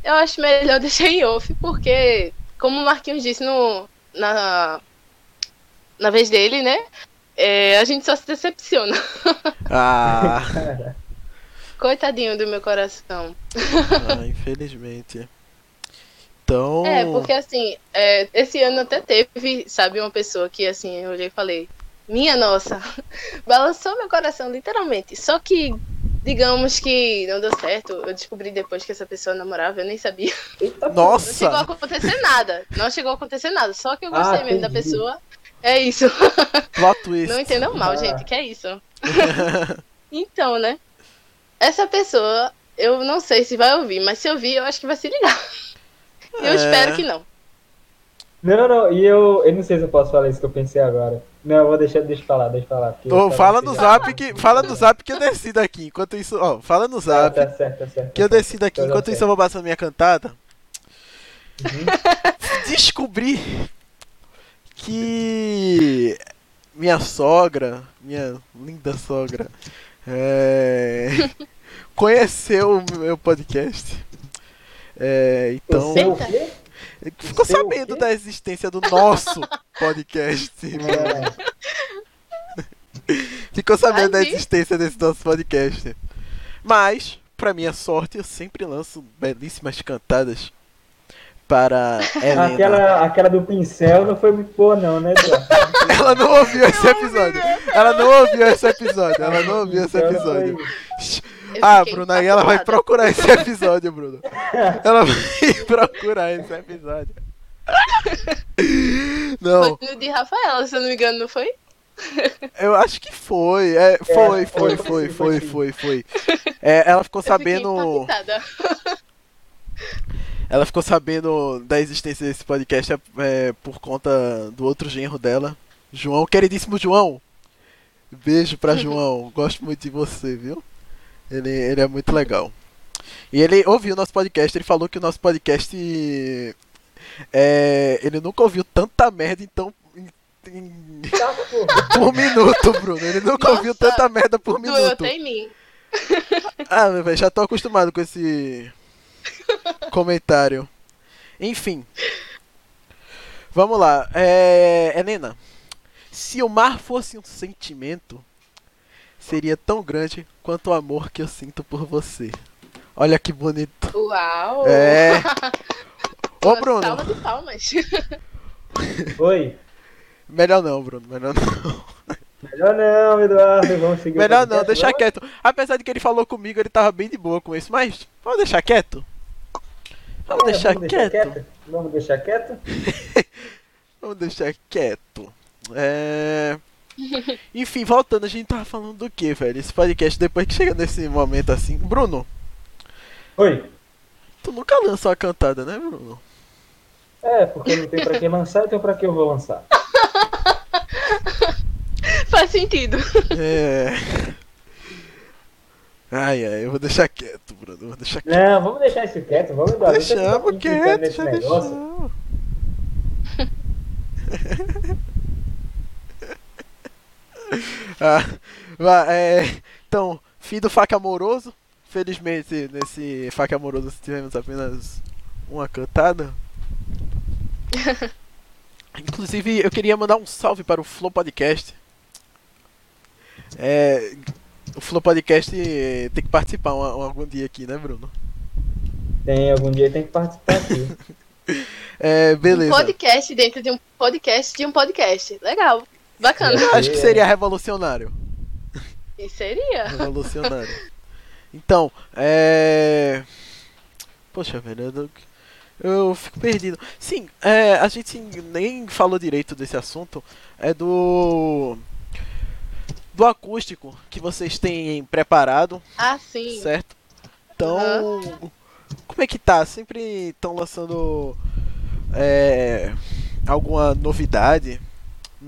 eu acho melhor [laughs] deixar em off, porque, como o Marquinhos disse no, na, na vez dele, né? é, a gente só se decepciona. [laughs] Ah, [laughs] Coitadinho do meu coração. ah, infelizmente. Então, É, porque assim, é, esse ano até teve, sabe, uma pessoa que assim, eu olhei e falei, minha nossa, balançou meu coração, literalmente. Só que, digamos que não deu certo, eu descobri depois que essa pessoa namorava, eu nem sabia. Eita, Não chegou a nossa, acontecer nada. Não chegou a acontecer nada. Só que eu Ah, gostei mesmo da entendi. pessoa. É isso. plot [laughs] twist. Não entendam mal, Ah. gente, que é isso. [laughs] Então, né? Essa pessoa, eu não sei se vai ouvir, mas se ouvir, eu acho que vai se ligar. Eu É. espero que não. Não, não, não. E eu, eu não sei se eu posso falar isso que eu pensei agora. Não, eu vou deixar, deixa eu falar, deixa eu falar. porque eu Ô, tava fala no pensando. zap que fala no zap que eu decido aqui. Enquanto isso, ó, fala no Ah, zap tá certo, tá certo. que eu tá certo. decido aqui. Tá Enquanto certo. isso eu vou passando minha cantada. Uhum. [laughs] Descobri que minha sogra, minha linda sogra, é, [laughs] conheceu o meu podcast. É, então, quê? Ficou sabendo da existência do nosso podcast. É, Ficou sabendo da existência desse nosso podcast. Mas, pra minha sorte, eu sempre lanço belíssimas cantadas para Helena. aquela, aquela do pincel não foi muito boa, não, né? [laughs] Ela não ouviu esse episódio. Ela não ouviu esse episódio. Ela não ouviu esse episódio. Ah, Bruna, aí ela vai [laughs] [laughs] procurar esse episódio, Bruno. Ela vai procurar esse episódio. Não, Foi no de Rafaela, se eu não me engano, não foi? [laughs] Eu acho que foi. É, foi, É, foi, foi, foi, foi, foi, foi, foi. É, ela ficou sabendo. Ela ficou sabendo da existência desse podcast é, por conta do outro genro dela. João, queridíssimo João. Beijo pra João. Gosto muito de você, viu? Ele, ele é muito legal. E ele ouviu o nosso podcast, ele falou que o nosso podcast. É, ele nunca ouviu tanta merda então Tá, por minuto, Bruno. Ele nunca ouviu Nossa, tanta merda por minuto. até em mim. Ah, meu velho, já tô acostumado com esse comentário. Enfim. Vamos lá. É... Helena, se o mar fosse um sentimento, seria tão grande quanto o amor que eu sinto por você. Olha que bonito. Uau! É. [laughs] Ô, Bruno. Salva de palmas. [laughs] Oi. Melhor não, Bruno. Melhor não. Melhor não, Eduardo. Vamos seguir o Melhor não, deixa quieto. Apesar de que ele falou comigo, ele tava bem de boa com isso, mas vamos deixar quieto? Vamos É, deixar vamos quieto? quieto? Vamos deixar quieto? [laughs] Vamos deixar quieto. É. [laughs] Enfim, voltando, a gente tava falando do que, velho? Esse podcast, depois que chega nesse momento assim. Bruno, Oi. tu nunca lançou a cantada, né, Bruno? É, porque não tem pra que lançar, então pra que eu vou lançar? [laughs] Faz sentido. É. Ai, ai, eu vou deixar quieto, Bruno. Vou deixar quieto. Não, vamos deixar isso quieto, vamos, fica Deixamos quieto, já negócio. deixamos. [laughs] [laughs] ah, é, então, fim do faca amoroso. Felizmente, nesse faca amoroso tivemos apenas uma cantada. [laughs] Inclusive, eu queria mandar um salve para o Flow Podcast. É, o Flow Podcast tem que participar um- um- algum dia aqui, né, Bruno? Tem, algum dia tem que participar aqui. [laughs] É, Um beleza. podcast dentro de um podcast de um podcast. Legal. Bacana. É. Acho que seria revolucionário. E seria. Revolucionário. Então, é. Poxa, velho, eu, não- eu fico perdido. Sim, é, a gente nem falou direito desse assunto. É do. Do acústico que vocês têm preparado, Ah, sim. certo? Então. Como é que tá? Sempre estão lançando. É, alguma novidade?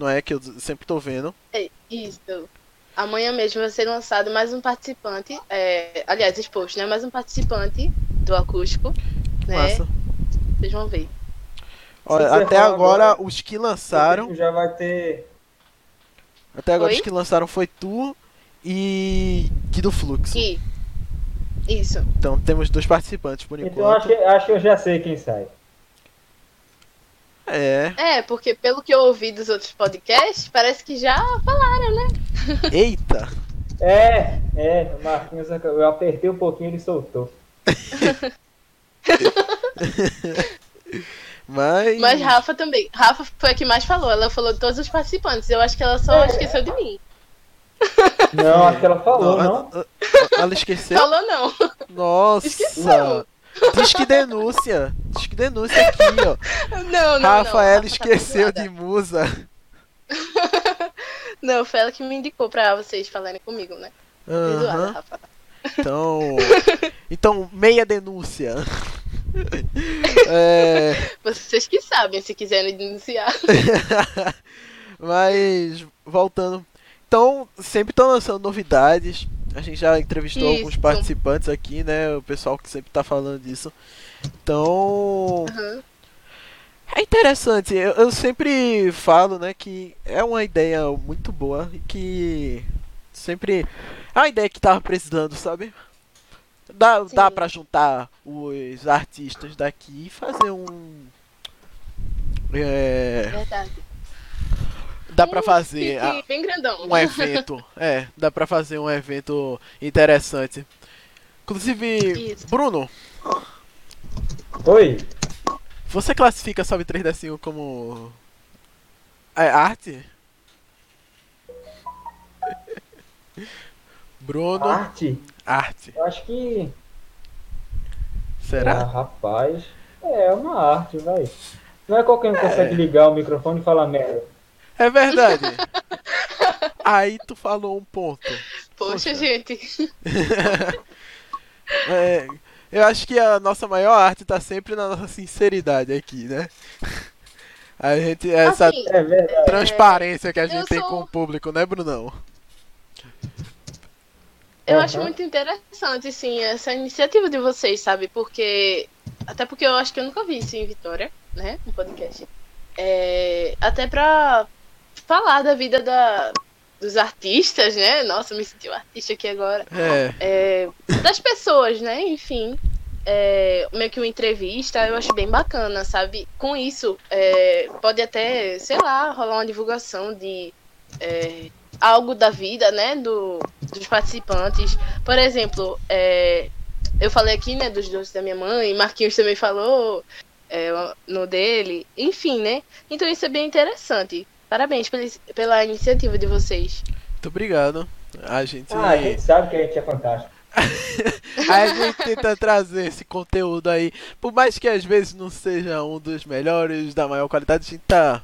Não é que eu sempre tô vendo. É, Isso. Amanhã mesmo vai ser lançado mais um participante. é, aliás, exposto, né? Mais um participante do acústico. Né? Massa. Vocês vão ver. Olha, até agora, agora, os que lançaram. Já vai ter. Até agora Oi? os que lançaram foi tu e Guido Fluxo. E. Isso. Então temos dois participantes por Então enquanto. acho que, acho que eu já sei quem sai. É. É, porque pelo que eu ouvi dos outros podcasts, parece que já falaram, né? Eita! É, é, o Marquinhos, eu apertei um pouquinho e ele soltou. [laughs] Mas. Mas Rafa também. Rafa foi a que mais falou. Ela falou de todos os participantes. Eu acho que ela só É. esqueceu de mim. Não, acho que ela falou, Não, não? a- a- Ela esqueceu? Falou não. Nossa! Esqueceu. Diz que denúncia! Diz que denúncia aqui, ó. [laughs] Não, não. Rafaela não. Tá esqueceu de musa. [laughs] Não, foi ela que me indicou pra vocês falarem comigo, né? Perdoada, Aham. Rafa. Então. [laughs] Então, meia denúncia. É. Vocês que sabem se quiserem denunciar. Mas, voltando. Então, sempre estão lançando novidades. A gente já entrevistou alguns Isso. participantes aqui, né? O pessoal que sempre tá falando disso. Então, Aham. é interessante. Eu, eu sempre falo, né, que é uma ideia muito boa e que sempre. É uma ideia que tava precisando, sabe? Dá, dá pra juntar os artistas daqui e fazer um. É, Verdade. Dá pra Um fazer. a- pique [laughs] Bem grandão. um evento. É, dá pra fazer um evento interessante. Inclusive, Isso. Bruno, Oi? você classifica Sobe 3 Decinho como é, arte? [laughs] Bruno, Arte? arte. Eu acho que. Ah, Será? rapaz. É uma arte, vai. Não é qualquer um que consegue ligar o microfone e falar merda. É verdade. [laughs] Aí tu falou um ponto. Poxa, Poxa. gente. [laughs] É, eu acho que a nossa maior arte tá sempre na nossa sinceridade aqui, né? A gente, essa Assim, É verdade. transparência que a gente tem sou- com o público, né, Brunão? Eu Aham. acho muito interessante, sim, essa iniciativa de vocês, sabe? Porque. Até porque eu acho que eu nunca vi isso em Vitória, né? Um podcast. É, até pra falar da vida da, dos artistas, né? Nossa, me senti um artista aqui agora. É, É, das pessoas, né? Enfim. É, meio que uma entrevista, eu acho bem bacana, sabe? Com isso, é, pode até, sei lá, rolar uma divulgação de é, algo da vida, né? Do, dos participantes. Por exemplo, é, eu falei aqui, né, dos doces da minha mãe, Marquinhos também falou é, no dele, enfim, né? Então isso é bem interessante. Parabéns pela, pela iniciativa de vocês. muito obrigado. A gente, Ah, a gente sabe que a gente é fantástico. [laughs] a gente tenta trazer esse conteúdo aí. Por mais que às vezes não seja um dos melhores, da maior qualidade, a gente tá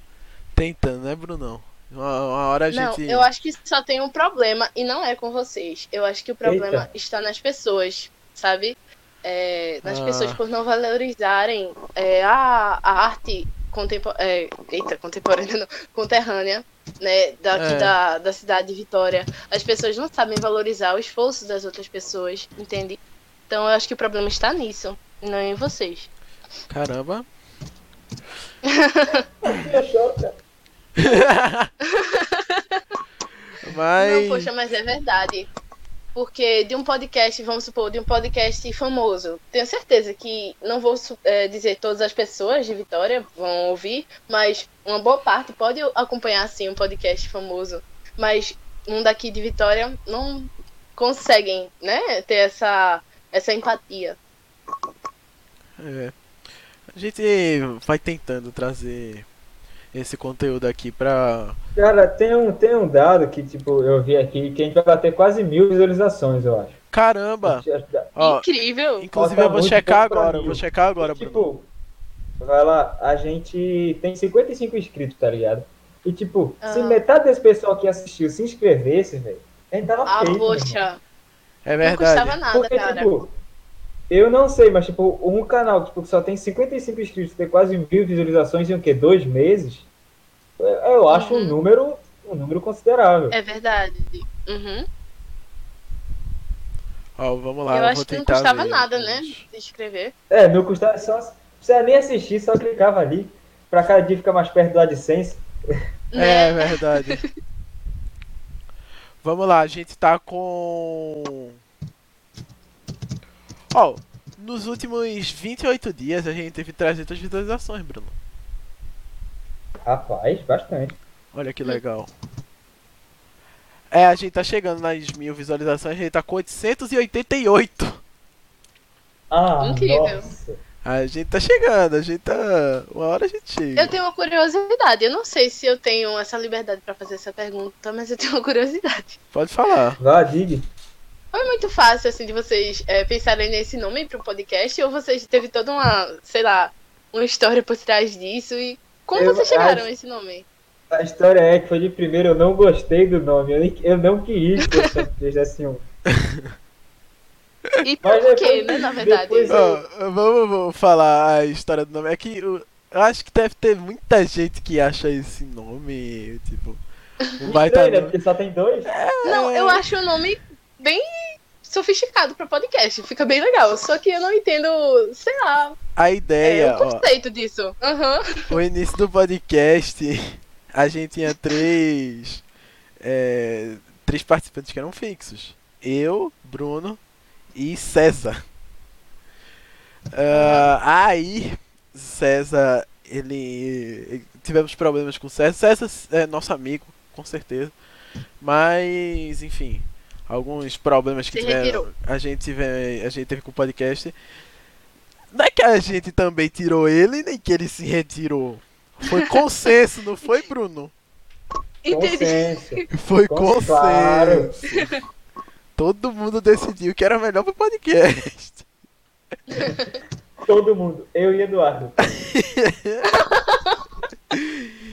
tentando, né, Brunão? Uma, uma hora a Não, gente. eu acho que só tem um problema e não é com vocês. Eu acho que o problema Eita. está nas pessoas, sabe? É, nas Ah. pessoas por não valorizarem é, a, a arte contemporânea, eita, contemporânea não, conterrânea, né, daqui É. da, da cidade de Vitória. As pessoas não sabem valorizar o esforço das outras pessoas, entende? Então eu acho que o problema está nisso, não em vocês. Caramba. [laughs] [laughs] Mas. Não, poxa, mas é verdade. Porque de um podcast, vamos supor, de um podcast famoso, tenho certeza que não vou eh, dizer todas as pessoas de Vitória vão ouvir, mas uma boa parte pode acompanhar sim um podcast famoso. Mas um daqui de Vitória não conseguem, né, ter essa, essa empatia. É. A gente vai tentando trazer esse conteúdo aqui pra. Cara, tem um, tem um dado que, tipo, eu vi aqui que a gente vai bater quase mil visualizações, eu acho. Caramba! Ó, Incrível! inclusive falta eu vou checar agora, eu vou checar agora, E, Bruno. tipo, vai lá, a gente tem 55 inscritos, tá ligado? E, tipo, se Ah. metade desse pessoal que assistiu se inscrevesse, velho, a gente tava Ah, feito, poxa, É não custava verdade. nada, Porque, cara. tipo, eu não sei, mas, tipo, um canal tipo, que só tem 55 inscritos, tem quase mil visualizações em o quê? Dois meses? Eu, eu acho um Uhum. número, um número considerável. É verdade. Uhum. Ó, vamos lá, eu eu acho vou que não custava ver. nada, né? Se inscrever. É, não custava só. Não precisa nem assistir, só clicava ali. Pra cada dia ficar mais perto do AdSense. [laughs] É Né? verdade. [laughs] Vamos lá, a gente tá com. Ó, nos últimos 28 dias a gente teve 300 visualizações, Bruno. Rapaz, bastante. Olha que legal. É, a gente tá chegando nas mil visualizações, a gente tá com 888. Ah, Incrível. nossa. A gente tá chegando, a gente tá. Uma hora a gente chega. Eu tenho uma curiosidade. Eu não sei se eu tenho essa liberdade pra fazer essa pergunta, mas eu tenho uma curiosidade. Pode falar. Vá, diga. Foi muito fácil, assim, de vocês é, pensarem nesse nome pro podcast? Ou vocês teve toda uma, sei lá, uma história por trás disso? E como Eu vocês chegaram acho- a esse nome? A história é que foi de primeiro, eu não gostei do nome. Eu, nem- eu não queria que fosse- [laughs] fizesse um. E Mas por quê, depois- né, na verdade? depois- Ó, vamos, vamos falar a história do nome. É que eu, eu acho que deve ter muita gente que acha esse nome, tipo. Um baita Estranho, né? nome. Porque só tem dois. Não, eu acho o nome bem sofisticado pra podcast. Fica bem legal. Só que eu não entendo, sei lá, A é, ideia, o ó, conceito disso. Aham. o início do podcast, a gente tinha três. é, três participantes que eram fixos. Eu, Bruno e César. Ah, aí, César, ele. Tivemos problemas com o César. César é nosso amigo, com certeza. Mas, enfim, alguns problemas que tiveram. A gente, tive, a gente teve com o podcast. Não é que a gente também tirou ele, nem que ele se retirou. Foi [laughs] consenso, não foi, Bruno? Consenso. [laughs] Foi consenso. claro. Todo mundo decidiu que era melhor pro podcast. [laughs] Todo mundo. Eu e Eduardo.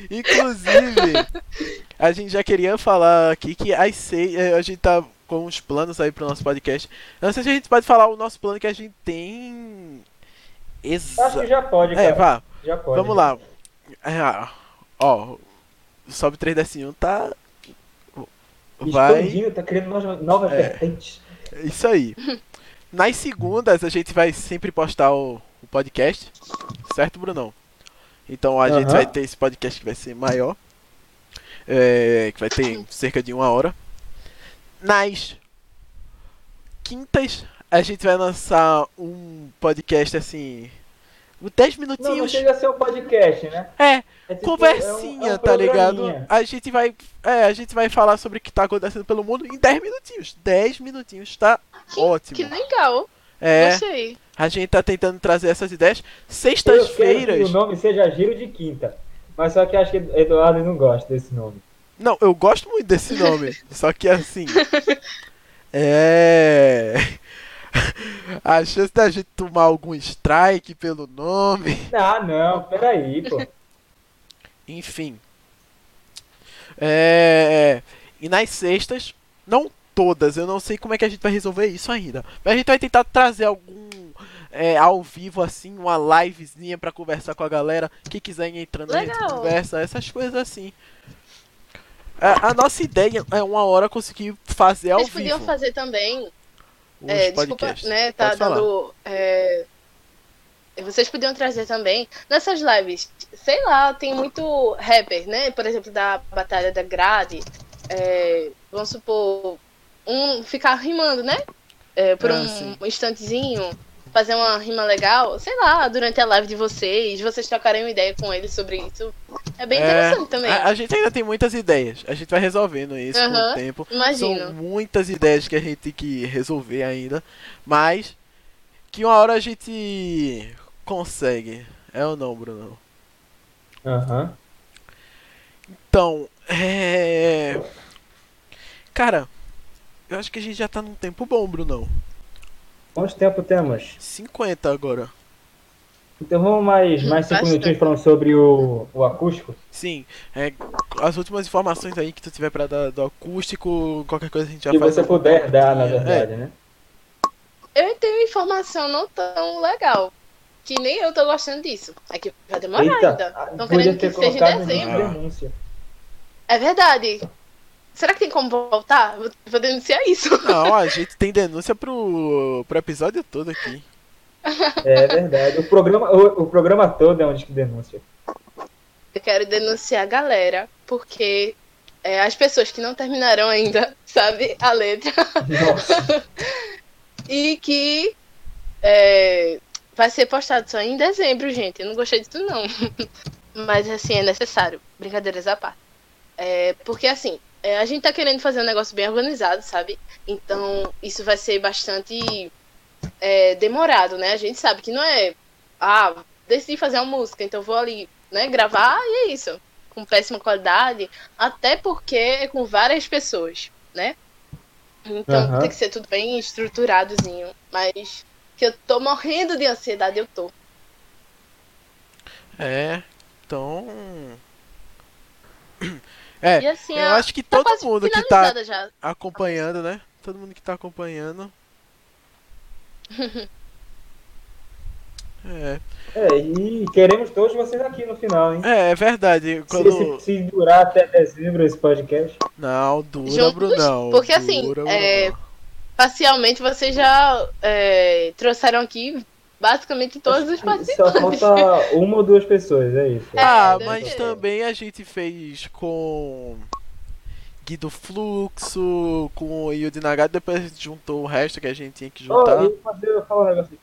Inclusive, a gente já queria falar aqui que às seis. eh, A gente tá com uns planos aí pro nosso podcast. Eu não sei se a gente pode falar o nosso plano que a gente tem. Acho que Exa... já pode, cara. É, vá. Já pode. Vamos lá. É, ó, Sobe 3DS1 tá. Vai. Expandindo, tá criando novas, É. vertentes. Isso aí. [laughs] Nas segundas a gente vai sempre postar o, o podcast, certo, Brunão? Então a gente Aham. vai ter esse podcast que vai ser maior, é, que vai ter cerca de uma hora. Nas quintas a gente vai lançar um podcast assim, 10 Não, não minutinhos. chega a ser um podcast, né? É, É tipo, conversinha, é um- é um tá ligado? A gente vai, é, a gente vai falar sobre o que tá acontecendo pelo mundo em 10 minutinhos. 10 minutinhos, tá ótimo. Que legal. É, Gostei. a gente tá tentando trazer essas ideias. Eu quero que Sextas-feiras. o nome seja Giro de Quinta. Mas só que acho que Eduardo não gosta desse nome. Não, eu gosto muito desse nome. [laughs] só que assim. É. A chance da gente tomar algum strike pelo nome. Ah, não, peraí, pô. Enfim. É. E nas sextas, não todas, eu não sei como é que a gente vai resolver isso ainda. Mas a gente vai tentar trazer algum é, ao vivo, assim, uma livezinha pra conversar com a galera. Que quiser ir entrando, a gente Legal. conversa, essas coisas assim. A, a nossa ideia é uma hora conseguir fazer ao Vocês podiam vivo fazer também É, desculpa, né? Tá Pode dando. é, Vocês podiam trazer também nessas lives, sei lá, tem muito rapper, né? Por exemplo, da Batalha da Grade. é, vamos supor, um ficar rimando, né? É, por Ah, um sim. instantezinho, fazer uma rima legal, sei lá, durante a live de vocês, vocês trocarem uma ideia com eles sobre isso. É bem É, interessante também. A, a gente ainda tem muitas ideias. A gente vai resolvendo isso com o tempo. Imagino. São muitas ideias que a gente tem que resolver ainda. Mas que uma hora a gente consegue. É ou não, Bruno? Aham. Então, é. Cara, eu acho que a gente já tá num tempo bom, Brunão. Quanto tempo temos? 50 agora. Então vamos mais, mais cinco Bastante. minutinhos falando sobre o, o acústico. Sim, é, as últimas informações aí que tu tiver pra dar do acústico, qualquer coisa a gente já Se faz. você uma puder dar, na verdade, né? Eu tenho informação não tão legal. Que nem eu tô gostando disso. É que vai demorar Eita, ainda. ah, Estão podia querendo que seja em dezembro. Ah. É verdade. Será que tem como voltar? Vou, vou denunciar isso. Não, a [laughs] gente tem denúncia pro, pro episódio todo aqui. É verdade. O programa, o, o programa todo é onde que denúncia. Eu quero denunciar a galera, porque é, as pessoas que não terminaram ainda, [laughs] sabe, a letra. Nossa. [laughs] E que é, vai ser postado só em dezembro, gente. Eu não gostei disso, não. [laughs] Mas, assim, é necessário. Brincadeiras à parte. É, porque, assim, é, a gente tá querendo fazer um negócio bem organizado, sabe? Então, isso vai ser bastante é, demorado, né? A gente sabe que não é. Ah, decidi fazer uma música, então vou ali, né, gravar e é isso. Com péssima qualidade. Até porque é com várias pessoas, né? Então Aham. tem que ser tudo bem estruturadozinho. Mas que eu tô morrendo de ansiedade, eu tô. É, então. [clears throat] É, E assim, eu a- acho que tá todo mundo que tá já. acompanhando, né? Todo mundo que tá acompanhando. É, É, e queremos todos vocês aqui no final, hein? é, é verdade. Se, Quando. se, se durar até dezembro esse podcast. Não, dura, Juntos, Brunão. porque assim, dura, é, Brunão. Parcialmente vocês já é, trouxeram aqui basicamente todos os Só participantes. falta uma ou duas pessoas, é isso. Ah, deve mas ser. também a gente fez com Guido Fluxo, com o Yuji Nagata, depois a gente juntou o resto que a gente tinha que Oh, juntar. e fazer, eu falar um negócio.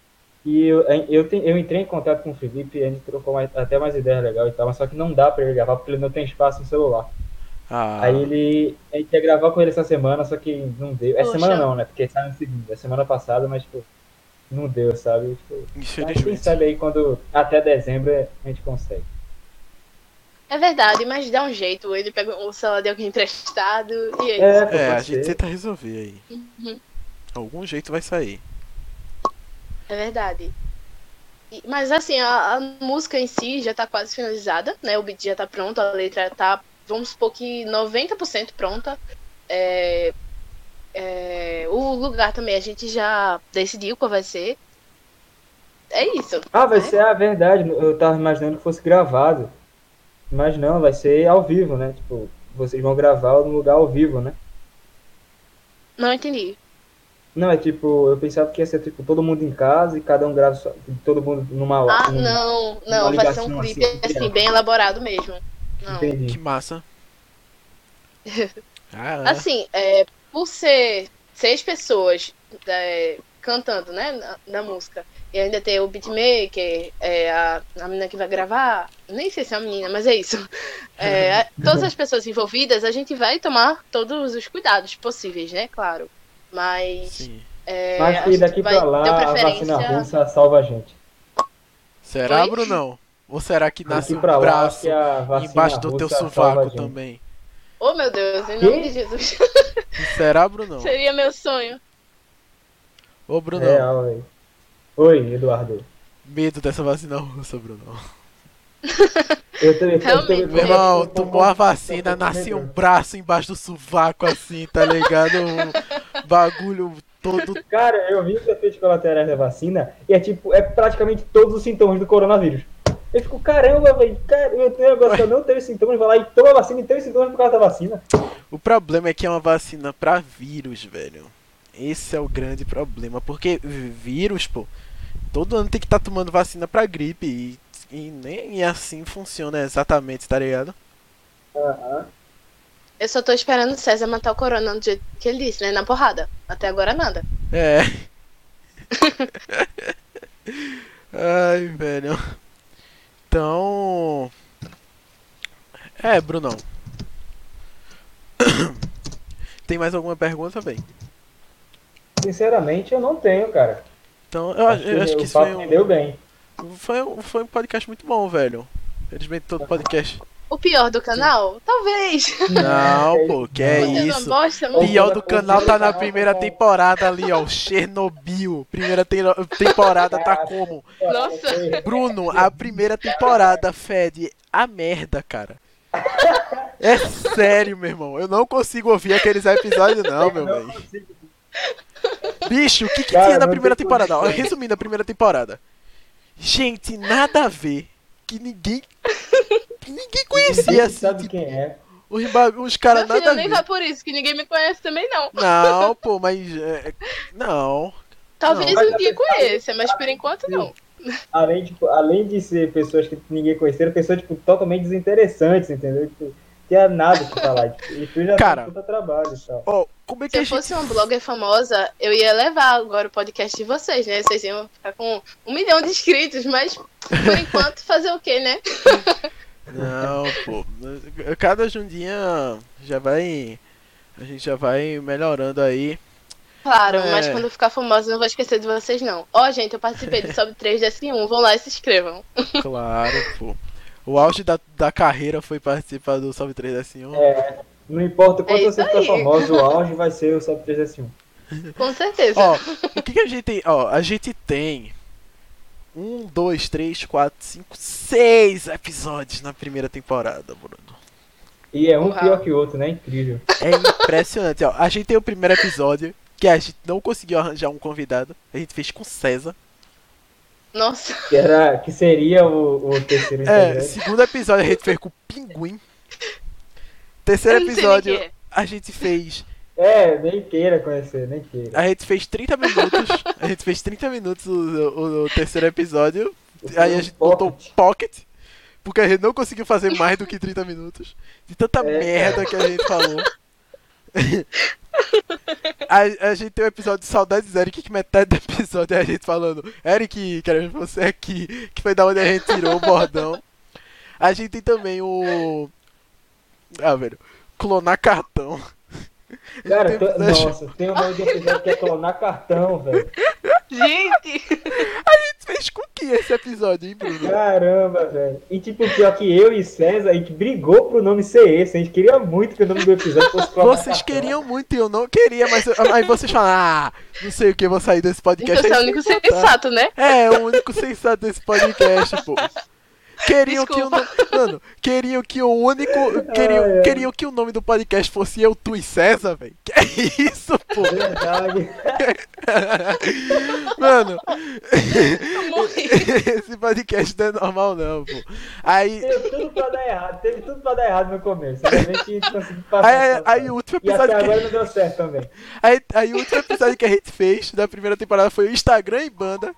E eu, eu, te- eu entrei em contato com o Felipe, a gente trocou mais- até mais ideias legais e tal, mas só que não dá pra ele gravar porque ele não tem espaço no celular. Ah, Aí ele. A gente ia gravar com ele essa semana, só que não deu. Essa Poxa. semana não, né? Porque sai no segundo. É semana passada, mas tipo, não deu, sabe? Tipo, mas quem infelizmente. sabe aí quando até dezembro a gente consegue. É verdade, mas dá um jeito. Ele pega o celular de alguém emprestado e é isso. É, pô, É, a gente tenta resolver aí. Uhum. Algum jeito vai sair. É verdade. Mas assim, a, a música em si já tá quase finalizada, né? O beat já tá pronto, a letra tá vamos supor que 90% pronta. É, é, o lugar também a gente já decidiu qual vai ser. É isso. Ah, vai né? ser a verdade. Eu tava imaginando que fosse gravado. Mas não, vai ser ao vivo, né? Tipo, vocês vão gravar no lugar ao vivo, né? Não entendi. Não, é tipo, eu pensava que ia ser tipo todo mundo em casa e cada um grava só, todo mundo numa Ah, num- não, uma não, vai ser um clipe assim, assim, direto. bem elaborado mesmo. Não. Entendi. Que massa. [laughs] Ah, é. Assim, é, por ser seis pessoas é, cantando, né, na, na música, e ainda tem o beatmaker, é, a, a menina que vai gravar, nem sei se é uma menina, mas é isso. É, [laughs] todas as pessoas envolvidas, a gente vai tomar todos os cuidados possíveis, né, claro. Mas, Sim. é, Mas a que daqui vai pra lá ter a vacina preferência. russa salva a gente. Será, Oi? Brunão? Ou será que nasce um pra lá braço que a vacina embaixo do teu a sovaco também? Oh, meu Deus, em nome de Jesus. Será, Brunão? [laughs] Seria meu sonho. Ô, Brunão, Real, velho. Oi, Eduardo. medo dessa vacina russa, Brunão. [laughs] Eu também eu Realmente. também- Meu irmão, tomou a vacina, nasceu um braço embaixo do sovaco assim, tá ligado? Um bagulho todo. Cara, eu vi os efeitos colaterais da vacina e é tipo, é praticamente todos os sintomas do coronavírus. Eu fico, caramba, velho, cara, eu tenho agora que eu não teve sintomas, vai lá e toma a vacina e teve sintomas por causa da vacina. O problema é que é uma vacina pra vírus, velho. Esse é o grande problema. Porque vírus, pô, todo ano tem que estar tomando vacina pra gripe. E, e nem assim funciona exatamente, tá ligado? Aham. Eu só tô esperando o César matar o corona do jeito que ele disse, né? Na porrada. Até agora nada. É. [laughs] Ai, velho. Então. É, Brunão. [coughs] Tem mais alguma pergunta, velho? Sinceramente, eu não tenho, cara. Então, eu, acho- eu acho que o isso foi um, bem. foi, um, foi um podcast muito bom, velho. Felizmente todo podcast. O pior do canal? Talvez. Não, [laughs] pô, que é Vocês isso. Não mas... Pior do canal tá na primeira temporada ali, ó. Chernobyl. Primeira te- temporada tá como? Nossa. Bruno, a primeira temporada fede a merda, cara. É sério, meu irmão. Eu não consigo ouvir aqueles episódios, não, meu velho. Bicho, o que, que Cara, tinha na primeira tem temporada? Ó, resumindo a primeira temporada. Gente, nada a ver. Que ninguém. que ninguém conhecia, Ninguém assim. sabe Tipo, quem é. os, os caras Meu filho, nada a nem ver. vai por isso, que ninguém me conhece também, não. Não, [laughs] pô, mas. é, não. Talvez Não, um dia conheça, mas por enquanto não. Além, tipo, além de ser pessoas que ninguém conheceram, pessoas tipo, totalmente desinteressantes, entendeu? Tipo, tinha nada pra falar. E tu já Cara. tem puta trabalho e tal. Ó, como é que Se eu gente. fosse uma blogger famosa, eu ia levar agora o podcast de vocês, né? Vocês iam ficar com um milhão de inscritos, mas por [laughs] enquanto fazer o quê, né? Não, pô. Cada jundinha já vai. A gente já vai melhorando aí. Claro, É. mas quando eu ficar famosa eu não vou esquecer de vocês, não. Ó, gente, eu participei do Sobe 3 DS1, vão lá e se inscrevam. Claro, pô. O auge da, da carreira foi participar do Salve 3S1. É, não importa o quanto É você ficar aí. famoso, o auge vai ser o Sub 3S1. Com certeza. Ó, o que, que a gente tem? Ó, a gente tem. Um, dois, três, quatro, cinco, seis episódios na primeira temporada, Bruno. E é um Uau. pior que o outro, né? Incrível. É impressionante, ó. A gente tem o primeiro episódio, que a gente não conseguiu arranjar um convidado. A gente fez com César. Nossa, Que, era, que seria o, o terceiro É, integrante. segundo episódio a gente fez com o Pinguim. Terceiro episódio é. a gente fez. É, nem queira conhecer, nem queira. A gente fez 30 minutos. A gente fez 30 minutos o, o- o terceiro episódio. Aí a gente botou Pocket. pocket. Porque a gente não conseguiu fazer mais do que 30 minutos. De tanta É, merda que a gente falou. [laughs] a, a gente tem o episódio de Saudades Eric, que metade do episódio é a gente falando Eric, queremos você aqui, que foi da onde a gente tirou o bordão. A gente tem também o. Ah, velho. Clonar cartão. [laughs] Cara, Tem nossa, tem um nome de episódio que é clonar cartão, velho. Gente! Fez com que esse episódio, hein, Bruno? Caramba, velho. E tipo, pior que eu e César, a gente brigou pro nome ser esse. A gente queria muito que o nome do episódio fosse clonar Vocês cartão. queriam muito e eu não queria, mas aí vocês falam, ah, não sei o que, vou sair desse podcast. Então você é o único sensato, né? É, o único sensato desse podcast, pô. Queriam que, o, mano, queriam que o único. Queriam, Ai, ai. queriam que o nome do podcast fosse Eu, Tu e César, velho. Que é isso, pô? Verdade. [laughs] Mano, [laughs] esse podcast não é normal, não, pô. Aí. Teve tudo pra dar errado. Teve tudo pra dar errado no começo. Gente conseguiu passar. Aí, aí, o último E até episódio que, agora não deu certo também. aí, aí o último episódio que a gente fez da primeira temporada foi o Instagram e Banda,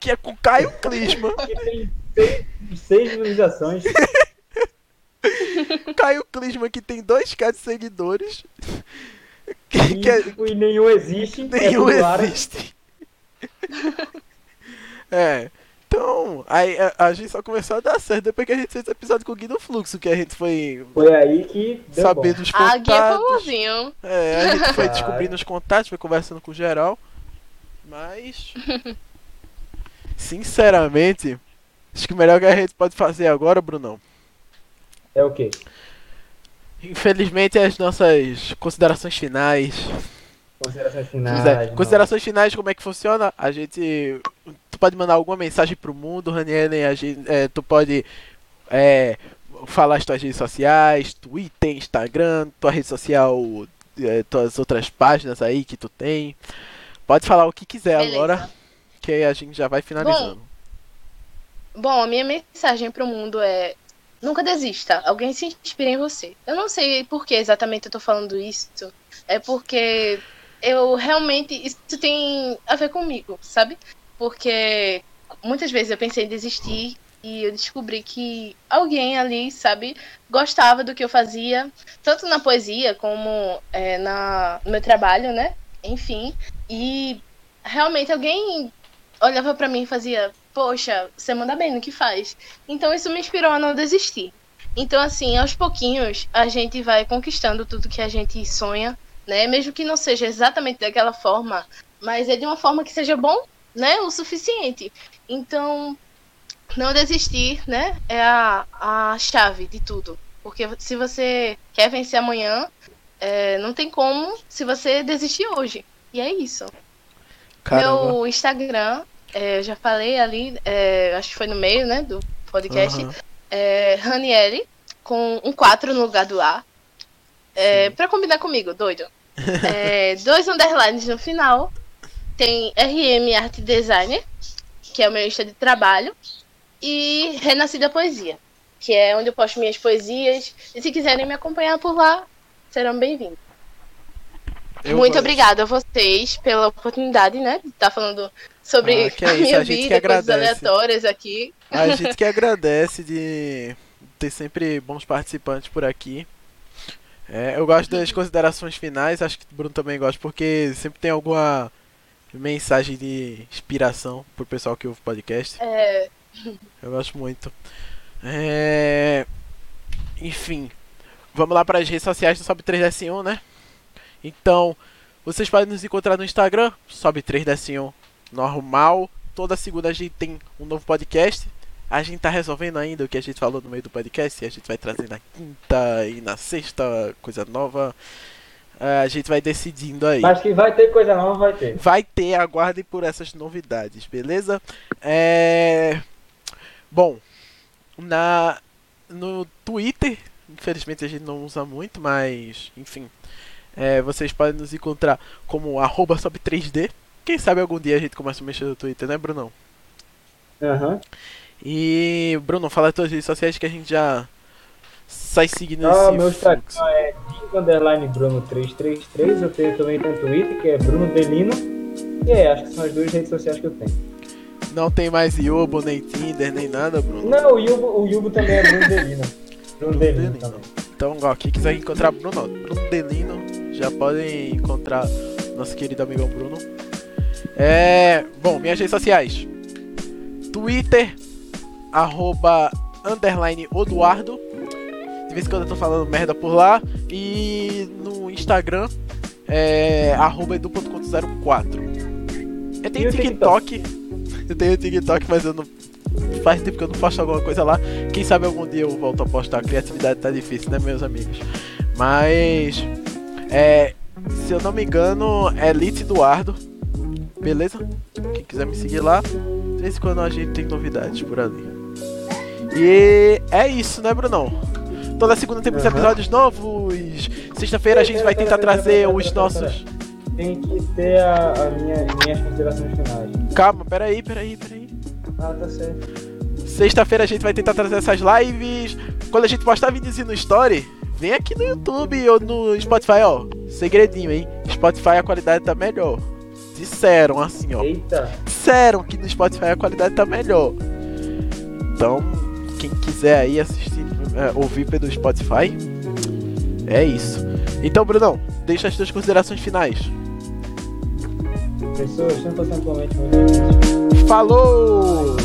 que é com Caio Clisma. [laughs] Seis, seis visualizações. [laughs] Caio Clisma que tem 2k de seguidores. Que, E, que é- tipo, e nenhum existe. é nenhum árabe. existe. é. Então, aí a, a gente só começou a dar certo depois que a gente fez o episódio com o Guido Fluxo, que a gente foi Foi aí que deu saber bom. dos A guia foi contatos. bonzinho. É, a gente foi descobrindo os contatos, foi conversando com geral. Mas. [laughs] Sinceramente, acho que o melhor que a gente pode fazer agora, Brunão. É o quê? Infelizmente, as nossas considerações finais. Considerações finais. é, considerações finais, como é que funciona? A gente. Tu pode mandar alguma mensagem pro mundo, Ranielen. A gente, é, tu pode é, falar as tuas redes sociais, Twitter, Instagram, tua rede social, é, tuas outras páginas aí que tu tem. Pode falar o que quiser Beleza. agora, que aí a gente já vai finalizando. Bom, a minha mensagem pro mundo é: nunca desista. Alguém se inspira em você. Eu não sei por que exatamente eu tô falando isso. É porque eu realmente. Isso tem a ver comigo, sabe? Porque muitas vezes eu pensei em desistir e eu descobri que alguém ali, sabe, gostava do que eu fazia, tanto na poesia como é, na, no meu trabalho, né? Enfim. E realmente alguém olhava pra mim e fazia, poxa, você manda bem no que faz. Então isso me inspirou a não desistir. Então, assim, aos pouquinhos, a gente vai conquistando tudo que a gente sonha, né? Mesmo que não seja exatamente daquela forma, mas é de uma forma que seja bom, né? O suficiente. Então, não desistir, né? É a, a chave de tudo. Porque se você quer vencer amanhã, é, não tem como se você desistir hoje. E é isso. Caramba. Meu Instagram, é, eu já falei ali, é, acho que foi no meio, né, do podcast, Aham. é Ranieri, com um 4 no lugar do A. É, Sim. pra combinar comigo, doido. É, [laughs] dois underlines no final. Tem RM Arte Designer, que é o meu Insta de trabalho. E Renascida Poesia, que é onde eu posto minhas poesias. E se quiserem me acompanhar por lá, serão bem-vindos. Muito gosto. obrigada a vocês pela oportunidade, né? De estar falando sobre Ah, que é a minha a vida, coisas agradece. aleatórias aqui. A [laughs] gente que agradece de ter sempre bons participantes por aqui. É, eu gosto das considerações finais, acho que o Bruno também gosta, porque sempre tem alguma mensagem de inspiração pro pessoal que ouve o podcast. É, Eu gosto muito. É... Enfim, vamos lá para as redes sociais do Sobe 3DS1, né? Então, vocês podem nos encontrar no Instagram, Sobe 3DS1 normal. Toda segunda a gente tem um novo podcast. A gente tá resolvendo ainda o que a gente falou no meio do podcast. A gente vai trazer na quinta e na sexta coisa nova. É, a gente vai decidindo aí. Mas que vai ter coisa nova, vai ter. Vai ter, aguardem por essas novidades, beleza? É... Bom, na... no Twitter, infelizmente a gente não usa muito, mas enfim. é, vocês podem nos encontrar como arroba sob 3D. Quem sabe algum dia a gente começa a mexer no Twitter, né, Brunão? Aham. E, Bruno, fala as tuas redes sociais que a gente já sai seguindo Ah, esse meu Instagram fluxo. é Bruno333. Eu tenho também tem Twitter, que é Bruno Delino. E é, acho que são as duas redes sociais que eu tenho. Não tem mais Yobo, nem Tinder, nem nada, Bruno. Não, o Yubo, o Yubo também é Bruno Delino. Bruno Delino Delino. também. Então, ó, quem quiser encontrar Bruno, Bruno Delino, já podem encontrar nosso querido amigão Bruno. É. Bom, minhas redes sociais. Twitter, arroba underline Oduardo. De vez em quando eu tô falando merda por lá. E no Instagram, é arroba edu.conto04. Eu tenho o TikTok. [laughs] Eu tenho TikTok, mas eu não. Faz tempo que eu não posto alguma coisa lá. Quem sabe algum dia eu volto a postar. A criatividade tá difícil, né, meus amigos? Mas. É. Se eu não me engano, é Elite Eduardo. Beleza? Quem quiser me seguir lá. De vez em quando a gente tem novidades por ali. E é isso, né, Brunão? Toda segunda temos Uhum. episódios novos. Sexta-feira a gente vai tentar trazer os nossos. Tem que ter a, a minha, minhas considerações finais. Calma, peraí, peraí, peraí. Ah, tá certo. Sexta-feira a gente vai tentar trazer essas lives. Quando a gente postar vídeos no Story, vem aqui no YouTube ou no Spotify, ó. Segredinho, hein? Spotify a qualidade tá melhor disseram assim, ó. Eita. Disseram que no Spotify a qualidade tá melhor. Então, quem quiser aí assistir, é, ouvir pelo Spotify, é isso. Então, Brunão, deixa as suas considerações finais. Pessoas, estamos passando por um momento Falou.